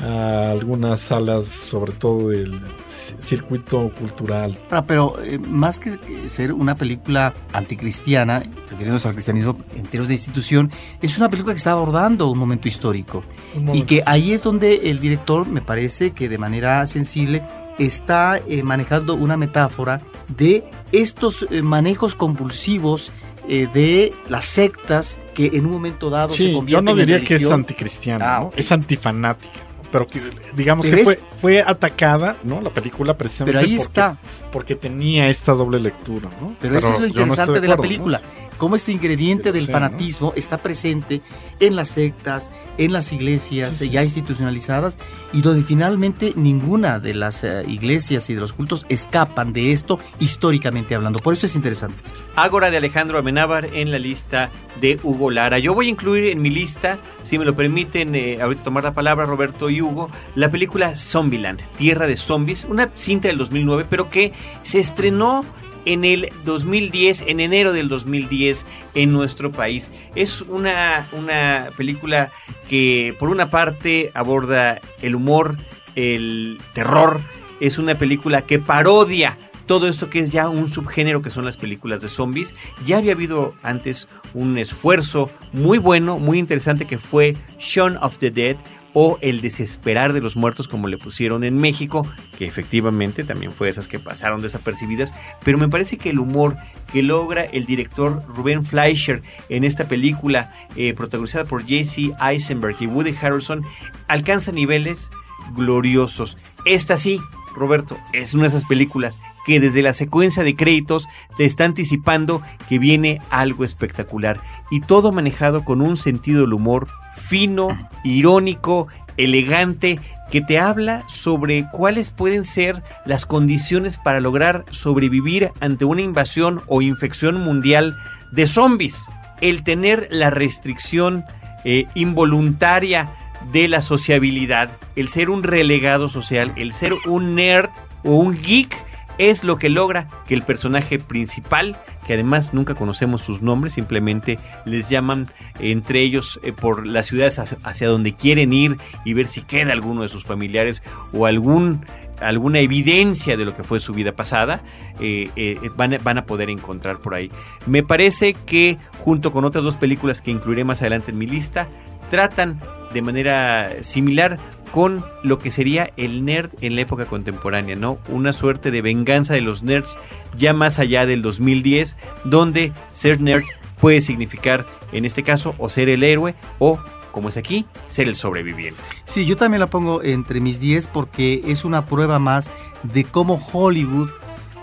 a algunas salas, sobre todo del ci- circuito cultural. Ahora, pero eh, más que ser una película anticristiana, refiriéndose al cristianismo en términos de institución, es una película que está abordando un momento histórico. Un Y momento. que ahí es donde el director, me parece que de manera sensible, está eh, manejando una metáfora de estos eh, manejos compulsivos eh, de las sectas que en un momento dado se Sí, yo convierten no en diría que es anticristiana, Ah, ¿no? ok. es antifanática. Pero que, digamos Pero que fue, fue atacada, ¿no? La película precisamente Pero ahí porque, está. porque tenía esta doble lectura, ¿no? Pero, eso es lo interesante de, la acuerdo, película. ¿no? Cómo este ingrediente del fanatismo está presente en las sectas, en las iglesias Sí, sí. ya institucionalizadas y donde finalmente ninguna de las eh, iglesias y de los cultos escapan de esto históricamente hablando. Por eso es interesante. Ágora de Alejandro Amenábar en la lista de Hugo Lara. Yo voy a incluir en mi lista, si me lo permiten, eh, ahorita tomar la palabra Roberto y Hugo, la película Zombieland, Tierra de Zombies, una cinta del 2009, pero que se estrenó en el 2010, en enero del 2010 en nuestro país. Es una, una película que por una parte aborda el humor, el terror, es una película que parodia todo esto que es ya un subgénero que son las películas de zombies. Ya había habido antes un esfuerzo muy bueno, muy interesante que fue Shaun of the Dead o El desesperar de los muertos como le pusieron en México, que efectivamente también fue esas que pasaron desapercibidas, pero me parece que el humor que logra el director Rubén Fleischer en esta película eh, protagonizada por Jesse Eisenberg y Woody Harrelson alcanza niveles gloriosos. Esta sí, Roberto, es una de esas películas que desde la secuencia de créditos te está anticipando que viene algo espectacular y todo manejado con un sentido del humor fino, irónico, elegante, que te habla sobre cuáles pueden ser las condiciones para lograr sobrevivir ante una invasión o infección mundial de zombies. El tener la restricción eh, involuntaria de la sociabilidad, el ser un relegado social, el ser un nerd o un geek es lo que logra que el personaje principal, que además nunca conocemos sus nombres, simplemente les llaman entre ellos eh, por las ciudades hacia, donde quieren ir y ver si queda alguno de sus familiares o algún alguna evidencia de lo que fue su vida pasada, eh, eh, van, van, a, poder encontrar por ahí. Me parece que junto con otras dos películas que incluiré más adelante en mi lista, tratan de manera similar con lo que sería el nerd en la época contemporánea, ¿no? Una suerte de venganza de los nerds ya más allá del 2010, donde ser nerd puede significar, en este caso, o ser el héroe o como es aquí, ser el sobreviviente. Sí, yo también la pongo entre mis 10 porque es una prueba más de cómo Hollywood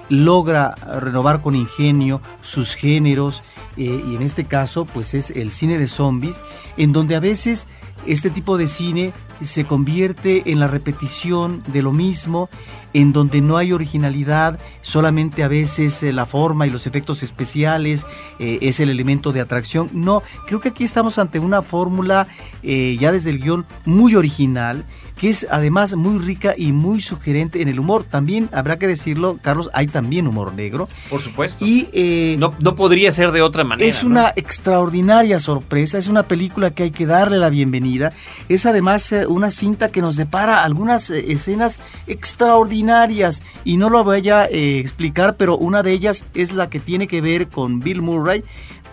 logra renovar con ingenio sus géneros eh, y en este caso pues es el cine de zombies en donde a veces este tipo de cine se convierte en la repetición de lo mismo, en donde no hay originalidad, solamente a veces eh, la forma y los efectos especiales eh, es el elemento de atracción. No, creo que aquí estamos ante una fórmula eh, ya desde el guion muy original, que es además muy rica y muy sugerente en el humor. También habrá que decirlo, Carlos, hay también humor negro. Por supuesto. Y eh, no, no, podría ser de otra manera. Es una ¿no? extraordinaria sorpresa, es una película que hay que darle la bienvenida. Es además eh, una cinta que nos depara algunas eh, escenas extraordinarias y no lo voy a eh, explicar, pero una de ellas es la que tiene que ver con Bill Murray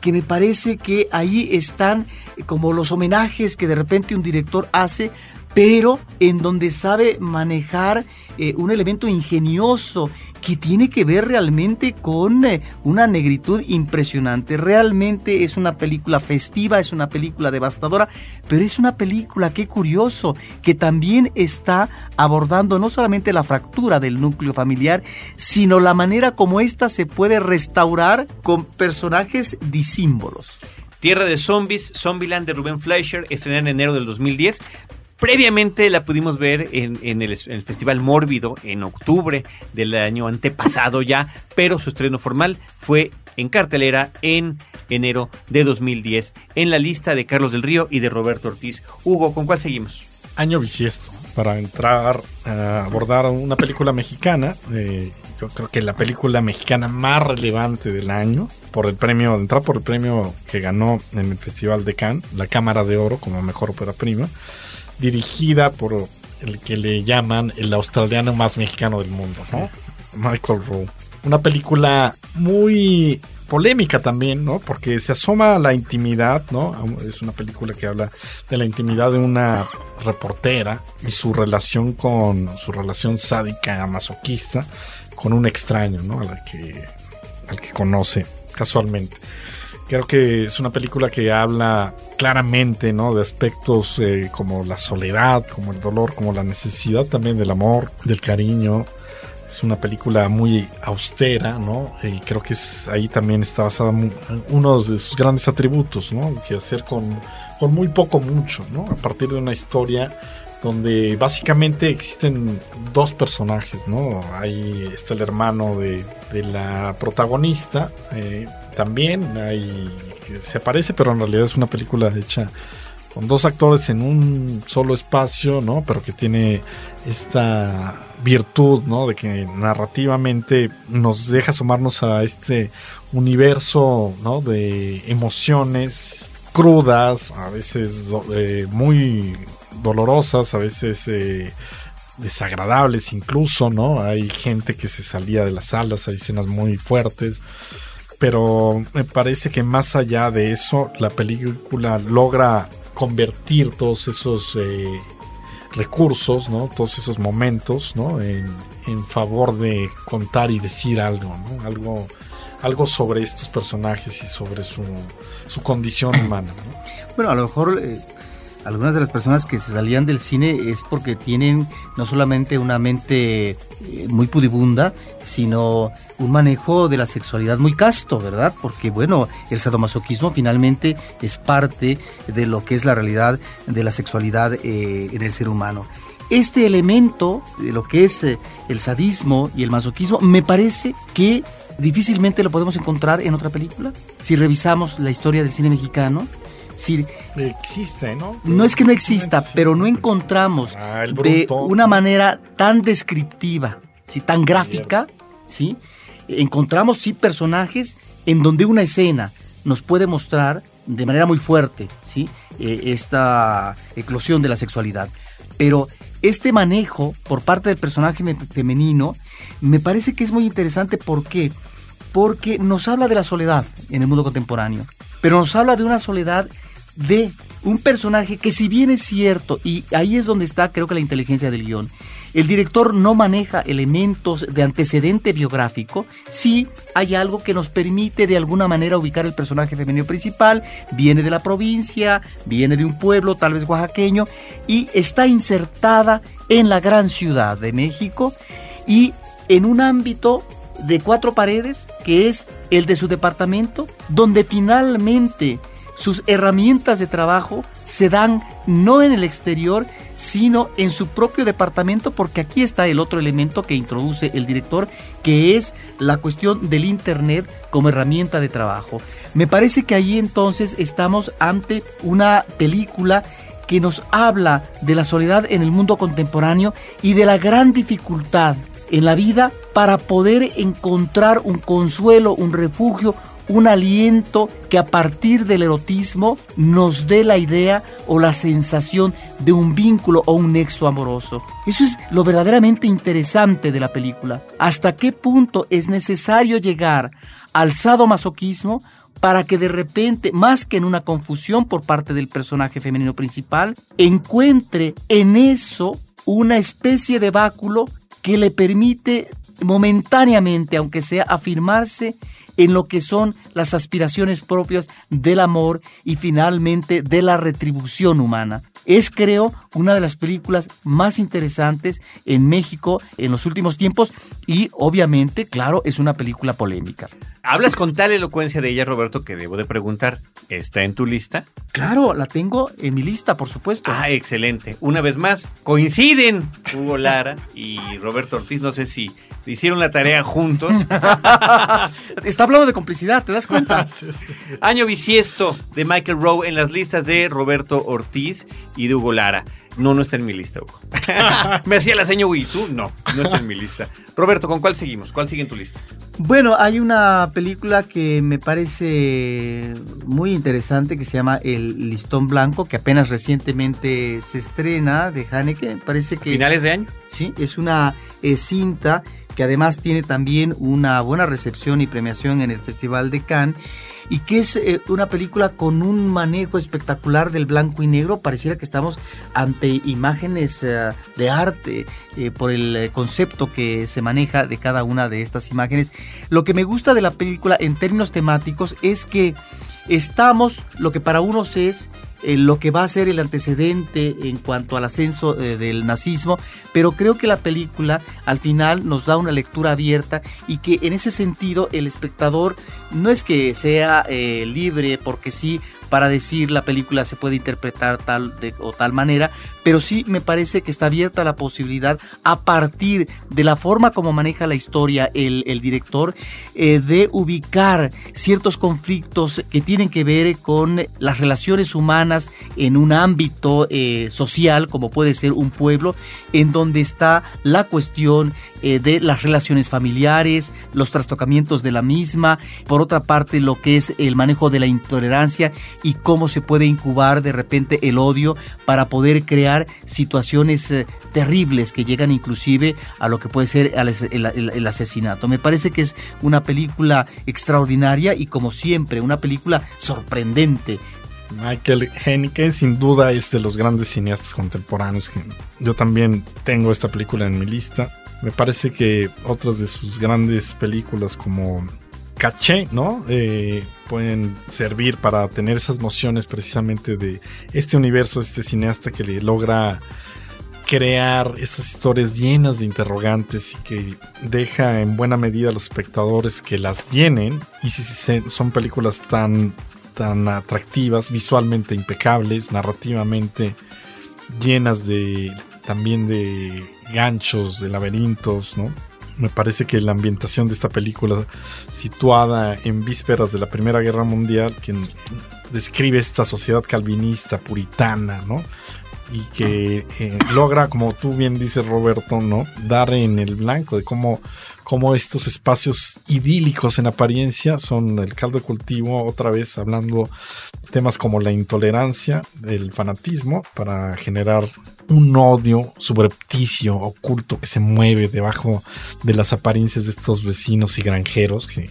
que me parece que ahí están como los homenajes que de repente un director hace pero en donde sabe manejar eh, un elemento ingenioso que tiene que ver realmente con eh, una negritud impresionante. Realmente es una película festiva, es una película devastadora, pero es una película, qué curioso, que también está abordando no solamente la fractura del núcleo familiar, sino la manera como ésta se puede restaurar con personajes disímbolos. Tierra de Zombies, Zombieland de Rubén Fleischer, estrenada en enero del 2010. Previamente la pudimos ver en, en el, Festival Mórbido en octubre del año antepasado ya, pero su estreno formal fue en cartelera en enero de 2010 en la lista de Carlos del Río y de Roberto Ortiz. Hugo, ¿con cuál seguimos? Año bisiesto, para entrar a abordar una película mexicana. eh, yo creo que la película mexicana más relevante del año, por el premio, entrar por el premio que ganó en el Festival de Cannes, la Cámara de Oro como mejor ópera prima, dirigida por el que le llaman el australiano más mexicano del mundo, ¿no? Michael Rowe. Una película muy polémica también, ¿no? Porque se asoma a la intimidad, ¿no? Es una película que habla de la intimidad de una reportera y su relación con su relación sádica masoquista con un extraño, ¿no? Al que al que conoce casualmente. Creo que es una película que habla claramente, ¿no? De aspectos eh, como la soledad, como el dolor, como la necesidad también del amor, del cariño. Es una película muy austera, ¿no? Y creo que es, ahí también está basada uno de sus grandes atributos, ¿no? Que hacer con, con muy poco mucho, ¿no? A partir de una historia donde básicamente existen dos personajes, ¿no? Ahí está el hermano de, de la protagonista, eh, también hay, se aparece, pero en realidad es una película hecha con dos actores en un solo espacio, ¿no? Pero que tiene esta virtud, ¿no? De que narrativamente nos deja sumarnos a este universo, ¿no? De emociones crudas, a veces eh, muy dolorosas, a veces eh, desagradables incluso, ¿no? Hay gente que se salía de las salas, hay escenas muy fuertes, pero me parece que más allá de eso, la película logra convertir todos esos eh, recursos, ¿no? Todos esos momentos, ¿no? En, en favor de contar y decir algo, ¿no? Algo, algo sobre estos personajes y sobre su, su condición humana, ¿no? Bueno, a lo mejor eh, algunas de las personas que se salían del cine es porque tienen no solamente una mente eh, muy pudibunda, sino un manejo de la sexualidad muy casto, ¿verdad? Porque, bueno, el sadomasoquismo finalmente es parte de lo que es la realidad de la sexualidad eh, en el ser humano. Este elemento de lo que es eh, el sadismo y el masoquismo me parece que difícilmente lo podemos encontrar en otra película. Si revisamos la historia del cine mexicano, si Existe, ¿no? no es que no exista, pero no encontramos Ah, de una manera tan descriptiva, ¿sí? tan gráfica, ¿sí? Encontramos sí personajes en donde una escena nos puede mostrar de manera muy fuerte ¿sí? Eh, esta eclosión de la sexualidad. Pero este manejo por parte del personaje me- femenino me parece que es muy interesante. ¿Por qué? Porque nos habla de la soledad en el mundo contemporáneo, pero nos habla de una soledad de un personaje que si bien es cierto, y ahí es donde está creo que la inteligencia del guion, el director no maneja elementos de antecedente biográfico, sí hay algo que nos permite de alguna manera ubicar el personaje femenino principal, viene de la provincia, viene de un pueblo tal vez oaxaqueño, y está insertada en la gran ciudad de México y en un ámbito de cuatro paredes que es el de su departamento, donde finalmente sus herramientas de trabajo se dan no en el exterior, sino en su propio departamento, porque aquí está el otro elemento que introduce el director, que es la cuestión del Internet como herramienta de trabajo. Me parece que ahí entonces estamos ante una película que nos habla de la soledad en el mundo contemporáneo y de la gran dificultad en la vida para poder encontrar un consuelo, un refugio, un aliento que a partir del erotismo nos dé la idea o la sensación de un vínculo o un nexo amoroso. Eso es lo verdaderamente interesante de la película. ¿Hasta qué punto es necesario llegar al sadomasoquismo para que de repente, más que en una confusión por parte del personaje femenino principal, encuentre en eso una especie de báculo que le permite momentáneamente, aunque sea, afirmarse en lo que son las aspiraciones propias del amor y finalmente de la retribución humana. Es, creo, una de las películas más interesantes en México en los últimos tiempos y obviamente, claro, es una película polémica. Hablas con tal elocuencia de ella, Roberto, que debo de preguntar, ¿está en tu lista? Claro, la tengo en mi lista, por supuesto. Ah, excelente. Una vez más, coinciden Hugo Lara y Roberto Ortiz. No sé si hicieron la tarea juntos. *laughs* Está hablando de complicidad, ¿te das cuenta? *laughs* Sí, sí, sí. Año bisiesto de Michael Rowe en las listas de Roberto Ortiz y de Hugo Lara. No, no está en mi lista, Hugo. *laughs* Me hacía la seña, ¿y tú? No, no está en mi lista. Roberto, ¿con cuál seguimos? ¿Cuál sigue en tu lista? Bueno, hay una película que me parece muy interesante que se llama El Listón Blanco, que apenas recientemente se estrena de Haneke. Parece que ¿Finales de año? sí, es una eh, cinta que además tiene también una buena recepción y premiación en el Festival de Cannes y que es eh, una película con un manejo espectacular del blanco y negro. Pareciera que estamos ante imágenes eh, de arte eh, por el concepto que se maneja de cada una de estas imágenes. Lo que me gusta de la película en términos temáticos es que estamos, lo que para unos es lo que va a ser el antecedente en cuanto al ascenso del nazismo, pero creo que la película al final nos da una lectura abierta y que en ese sentido el espectador no es que sea eh, libre porque sí para decir la película se puede interpretar tal de, o tal manera, pero sí me parece que está abierta la posibilidad a partir de la forma como maneja la historia el, director eh, de ubicar ciertos conflictos que tienen que ver con las relaciones humanas en un ámbito eh, social como puede ser un pueblo en donde está la cuestión eh, de las relaciones familiares, los trastocamientos de la misma, por otra parte lo que es el manejo de la intolerancia y cómo se puede incubar de repente el odio para poder crear situaciones eh, terribles que llegan inclusive a lo que puede ser el, asesinato. Me parece que es una película extraordinaria y como siempre una película sorprendente. Michael Haneke sin duda es de los grandes cineastas contemporáneos yo también tengo esta película en mi lista. Me parece que otras de sus grandes películas como Caché, ¿no? Eh, pueden servir para tener esas nociones precisamente de este universo, este cineasta que le logra crear esas historias llenas de interrogantes y que deja en buena medida a los espectadores que las llenen y si son películas tan tan atractivas, visualmente impecables, narrativamente llenas de también de ganchos, de laberintos, ¿no? Me parece que la ambientación de esta película situada en vísperas de la Primera Guerra Mundial, que describe esta sociedad calvinista, puritana, ¿no? Y que eh, logra, como tú bien dices Roberto, ¿no? Dar en el blanco de cómo cómo estos espacios idílicos en apariencia son el caldo de cultivo, otra vez hablando temas como la intolerancia, el fanatismo, para generar un odio subrepticio, oculto, que se mueve debajo de las apariencias de estos vecinos y granjeros que,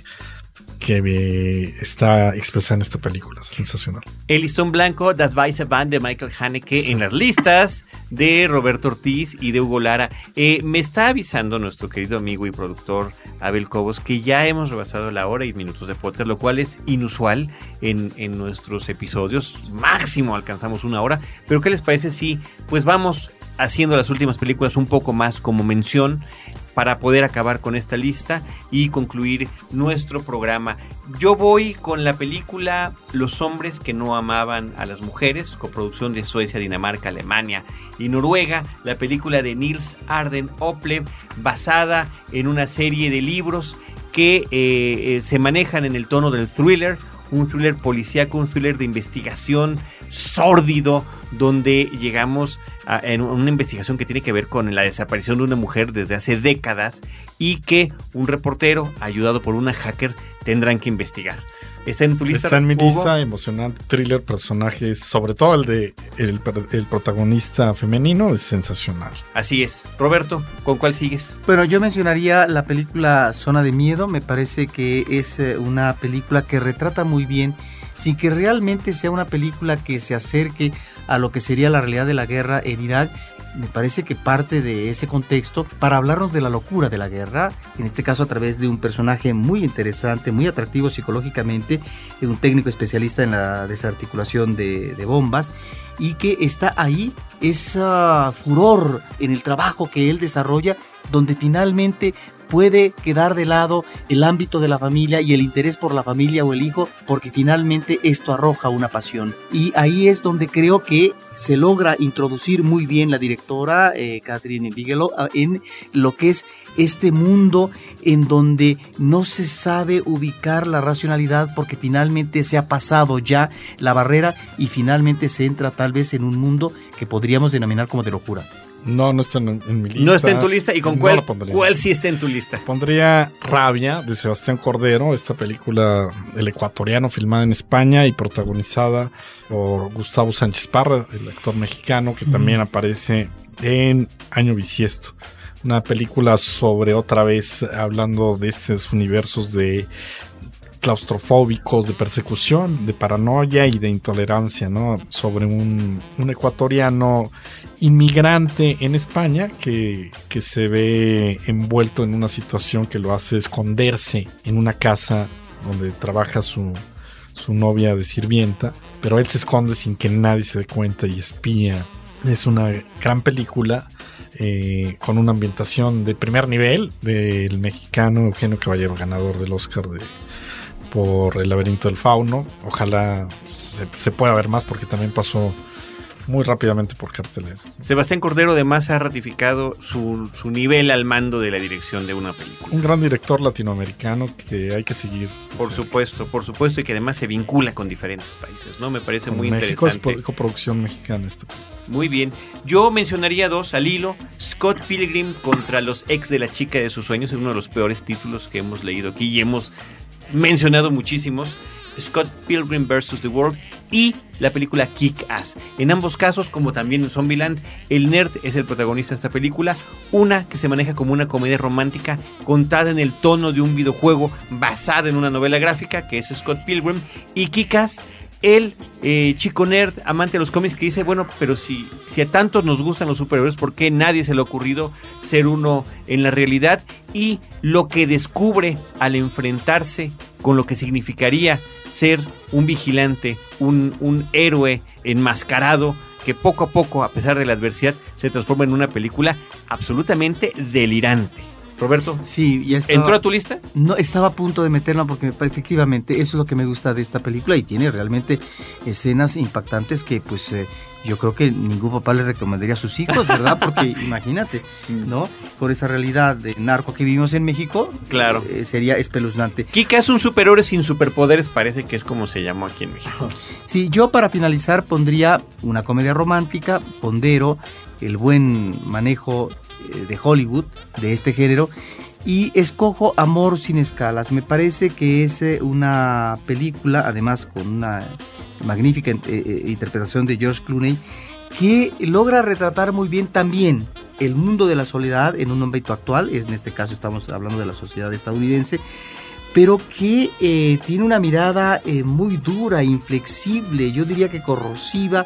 que eh, está expresada en esta película. Sensacional. El listón blanco, Das Weiße Band de Michael Haneke en las listas de Roberto Ortiz y de Hugo Lara. Eh, me está avisando nuestro querido amigo y productor Abel Cobos que ya hemos rebasado la hora y minutos de podcast, lo cual es inusual en, en nuestros episodios. Máximo alcanzamos una hora. Pero ¿qué les parece si pues vamos haciendo las últimas películas un poco más como mención? Para poder acabar con esta lista y concluir nuestro programa. Yo voy con la película Los hombres que no amaban a las mujeres, coproducción de Suecia, Dinamarca, Alemania y Noruega, la película de Nils Arden Oplev, basada en una serie de libros que eh, eh, se manejan en el tono del thriller, un thriller policíaco, un thriller de investigación sórdido, donde llegamos a en una investigación que tiene que ver con la desaparición de una mujer desde hace décadas y que un reportero, ayudado por una hacker, tendrán que investigar. ¿Está en tu lista? Está en mi Hugo? lista, emocionante thriller, personajes, sobre todo el de el, el protagonista femenino, es sensacional. Así es. Roberto, ¿con cuál sigues? Bueno, yo mencionaría la película Zona de Miedo. Me parece que es eh, una película que retrata muy bien, sin que realmente sea una película que se acerque a lo que sería la realidad de la guerra en Irak, me parece que parte de ese contexto para hablarnos de la locura de la guerra, en este caso a través de un personaje muy interesante, muy atractivo psicológicamente, un técnico especialista en la desarticulación de, bombas y que está ahí ese furor en el trabajo que él desarrolla, donde finalmente puede quedar de lado el ámbito de la familia y el interés por la familia o el hijo, porque finalmente esto arroja una pasión. Y ahí es donde creo que se logra introducir muy bien la directora eh, Catherine Bigelow ah, en lo que es este mundo en donde no se sabe ubicar la racionalidad porque finalmente se ha pasado ya la barrera y finalmente se entra tal vez en un mundo que podríamos denominar como de locura. No, no está en, mi lista. No está en tu lista. ¿Y con cuál, cuál sí está en tu lista? Pondría Rabia de Sebastián Cordero, esta película el ecuatoriano filmada en España y protagonizada por Gustavo Sánchez Parra, el actor mexicano que también aparece en Año Bisiesto. Una película sobre otra vez hablando de estos universos de claustrofóbicos, de persecución, de paranoia y de intolerancia, ¿no? Sobre un, un ecuatoriano inmigrante en España que, que, se ve envuelto en una situación que lo hace esconderse en una casa donde trabaja su, su novia de sirvienta, pero él se esconde sin que nadie se dé cuenta y espía. Es una gran película eh, con una ambientación de primer nivel del mexicano Eugenio Caballero, ganador del Oscar de, por El laberinto del fauno. Ojalá se, se pueda ver más porque también pasó muy rápidamente por cartelera. Sebastián Cordero además ha ratificado su, su, nivel al mando de la dirección de una película. Un gran director latinoamericano que hay que seguir. Por supuesto, por supuesto, y que además se vincula con diferentes países, ¿no? Me parece con muy México interesante. es coproducción mexicana esta. Muy bien. Yo mencionaría dos al hilo. Scott Pilgrim contra los ex de la chica de sus sueños, es uno de los peores títulos que hemos leído aquí y hemos mencionado muchísimos. Scott Pilgrim vs. The World y la película Kick Ass. En ambos casos, como también en Zombieland, el nerd es el protagonista de esta película, una que se maneja como una comedia romántica contada en el tono de un videojuego basada en una novela gráfica que es Scott Pilgrim y Kick Ass el eh, chico nerd, amante de los cómics, que dice, bueno, pero si, si a tantos nos gustan los superhéroes, ¿por qué nadie se le ha ocurrido ser uno en la realidad? Y lo que descubre al enfrentarse con lo que significaría ser un vigilante, un, un héroe enmascarado, que poco a poco, a pesar de la adversidad, se transforma en una película absolutamente delirante. Roberto, sí, ya estaba, ¿entró a tu lista? No, estaba a punto de meterla porque efectivamente eso es lo que me gusta de esta película y tiene realmente escenas impactantes que pues eh, yo creo que ningún papá le recomendaría a sus hijos, ¿verdad? Porque *laughs* imagínate, ¿no? Con esa realidad de narco que vivimos en México, claro. Eh, sería espeluznante. Kika es un superhéroe sin superpoderes, parece que es como se llamó aquí en México. *laughs* Sí, yo para finalizar pondría una comedia romántica, pondero el buen manejo de Hollywood de este género y escojo Amor sin escalas. Me parece que es una película, además con una magnífica eh, interpretación de George Clooney, que logra retratar muy bien también el mundo de la soledad en un ámbito actual, en este caso estamos hablando de la sociedad estadounidense, pero que eh, tiene una mirada eh, muy dura, inflexible, yo diría que corrosiva,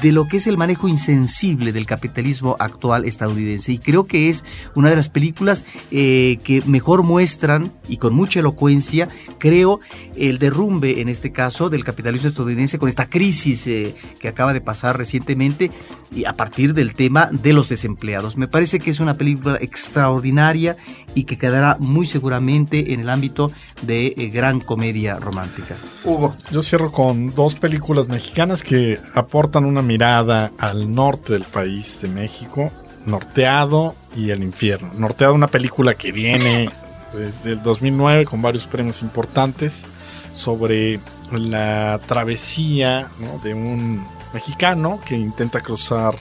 de lo que es el manejo insensible del capitalismo actual estadounidense. Y creo que es una de las películas eh, que mejor muestran y con mucha elocuencia, creo, el derrumbe en este caso del capitalismo estadounidense con esta crisis eh, que acaba de pasar recientemente y a partir del tema de los desempleados. Me parece que es una película extraordinaria y que quedará muy seguramente en el ámbito de eh, gran comedia romántica. Hugo. Yo cierro con dos películas mexicanas que aportan una mirada al norte del país de México, Norteado y El Infierno. Norteado, una película que viene *laughs* desde el 2009 con varios premios importantes sobre la travesía de un mexicano que intenta cruzar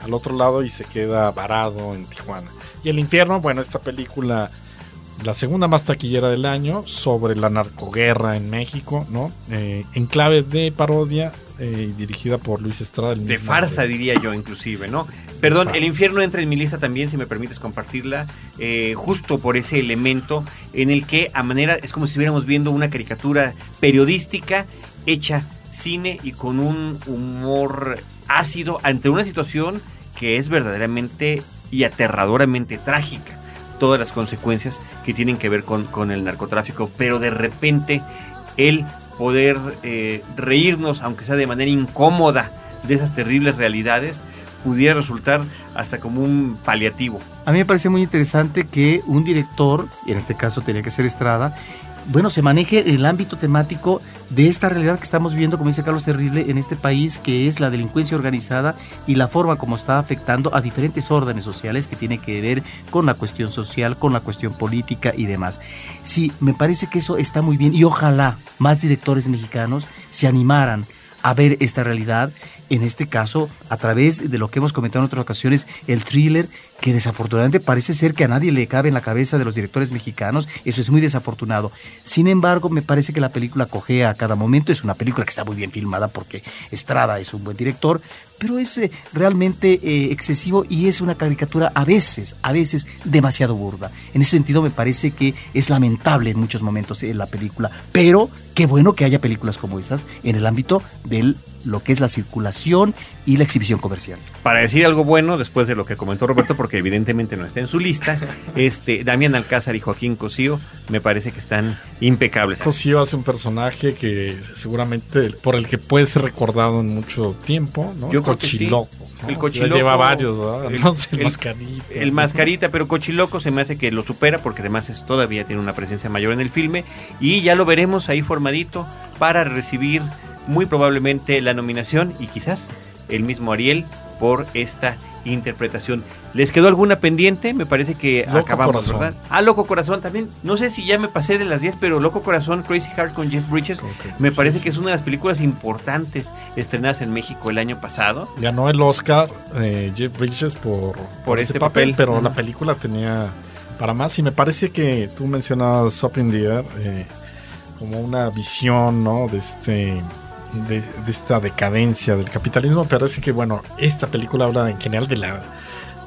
al otro lado y se queda varado en Tijuana. Y El Infierno, bueno, esta película, la segunda más taquillera del año, sobre la narcoguerra en México. Eh, en clave de parodia eh, dirigida por Luis Estrada. El de farsa, diría yo, inclusive, ¿no? Perdón, El Infierno entra en mi lista también, si me permites compartirla, eh, justo por ese elemento en el que a manera, es como si estuviéramos viendo una caricatura periodística hecha cine y con un humor ácido ante una situación que es verdaderamente y aterradoramente trágica todas las consecuencias que tienen que ver con, con el narcotráfico, pero de repente el poder eh, reírnos, aunque sea de manera incómoda, de esas terribles realidades, pudiera resultar hasta como un paliativo. A mí me parece muy interesante que un director, y en este caso tenía que ser Estrada, bueno, se maneje el ámbito temático de esta realidad que estamos viendo, como dice Carlos Terrible, en este país, que es la delincuencia organizada y la forma como está afectando a diferentes órdenes sociales que tiene que ver con la cuestión social, con la cuestión política y demás. Sí, me parece que eso está muy bien y ojalá más directores mexicanos se animaran a ver esta realidad, en este caso a través de lo que hemos comentado en otras ocasiones, el thriller que desafortunadamente parece ser que a nadie le cabe en la cabeza de los directores mexicanos, eso es muy desafortunado. Sin embargo, me parece que la película cogea a cada momento, es una película que está muy bien filmada porque Estrada es un buen director, pero es eh, realmente eh, excesivo y es una caricatura a veces, a veces demasiado burda. En ese sentido me parece que es lamentable en muchos momentos en la película, pero qué bueno que haya películas como esas en el ámbito de lo que es la circulación y la exhibición comercial. Para decir algo bueno, después de lo que comentó Roberto, porque evidentemente no está en su lista, este Damián Alcázar y Joaquín Cosío me parece que están impecables. Cosío hace un personaje que seguramente por el que puede ser recordado en mucho tiempo, ¿no? Yo creo que sí. Cochiloco, ¿no? El O sea, cochiloco. lleva varios, ¿verdad? El- No sé, el el- mascarita. El mascarita, pero Cochiloco se me hace que lo supera porque además es, todavía tiene una presencia mayor en el filme y ya lo veremos ahí formadito para recibir muy probablemente la nominación y quizás el mismo Ariel por esta interpretación. ¿Les quedó alguna pendiente? Me parece que Loco acabamos, Corazón. ¿verdad? Ah, Loco Corazón también. No sé si ya me pasé de las 10, pero Loco Corazón, Crazy Heart con Jeff Bridges, que- me sí, parece sí. que es una de las películas importantes estrenadas en México el año pasado. Ganó el Oscar eh, Jeff Bridges por, por este ese papel, papel. pero Ujú. la película tenía para más y me parece que tú mencionabas Up in the Air eh, como una visión ¿no? de este de, de esta decadencia del capitalismo pero parece que bueno esta película habla en general de la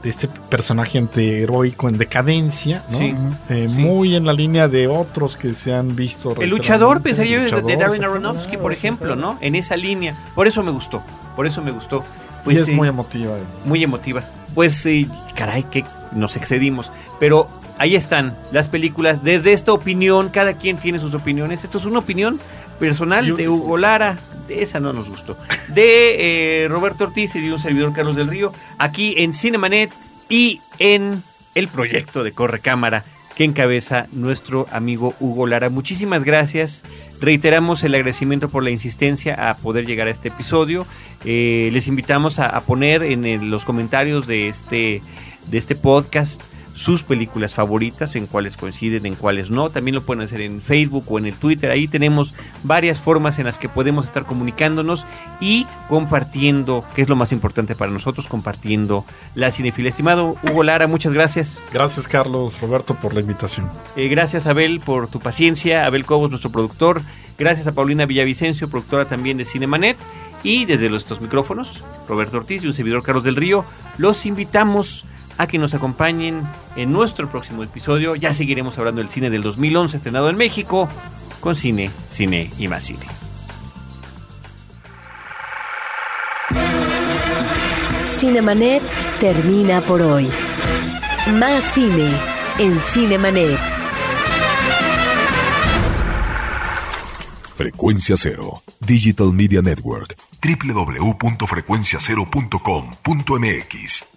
de este personaje antiheroico en decadencia ¿no? Sí, Eh, sí. muy en la línea de otros que se han visto El luchador, pensaría yo, El de- Darren. Aronofsky, por ejemplo, ¿no? En esa línea. Por eso me gustó. Por eso me gustó. y Pues, es eh, muy emotiva muy emotiva. Pues, eh, caray, que nos excedimos. Pero ahí están las películas. Desde esta opinión, cada quien tiene sus opiniones. Esto es una opinión personal de. Hugo Lara. De esa no nos gustó. De eh, Roberto Ortiz y de un servidor Carlos del Río. Aquí en Cinemanet y en el proyecto de Corre Cámara que encabeza nuestro amigo Hugo Lara. Muchísimas gracias. Reiteramos el agradecimiento por la insistencia a poder llegar a este episodio. Eh, les invitamos a, a poner en el- los comentarios de este, de este podcast sus películas favoritas, en cuáles coinciden, en cuáles no. También lo pueden hacer en Facebook o en el Twitter. Ahí tenemos varias formas en las que podemos estar comunicándonos y compartiendo, que es lo más importante para nosotros, compartiendo la cinefilia. Estimado Hugo Lara, muchas gracias. gracias Carlos Roberto por la invitación Eh, gracias Abel por tu paciencia, Abel Cobos, nuestro productor. Gracias a Paulina Villavicencio, productora también de Cinemanet. Y desde nuestros micrófonos, Roberto Ortiz y un servidor Carlos del Río, los invitamos a que nos acompañen en nuestro próximo episodio. Ya seguiremos hablando del cine del 2011 estrenado en México con cine, cine y más cine. Cinemanet termina por hoy. Más cine en Cinemanet. Frecuencia Cero, Digital Media Network, www.frecuenciacero.com.mx.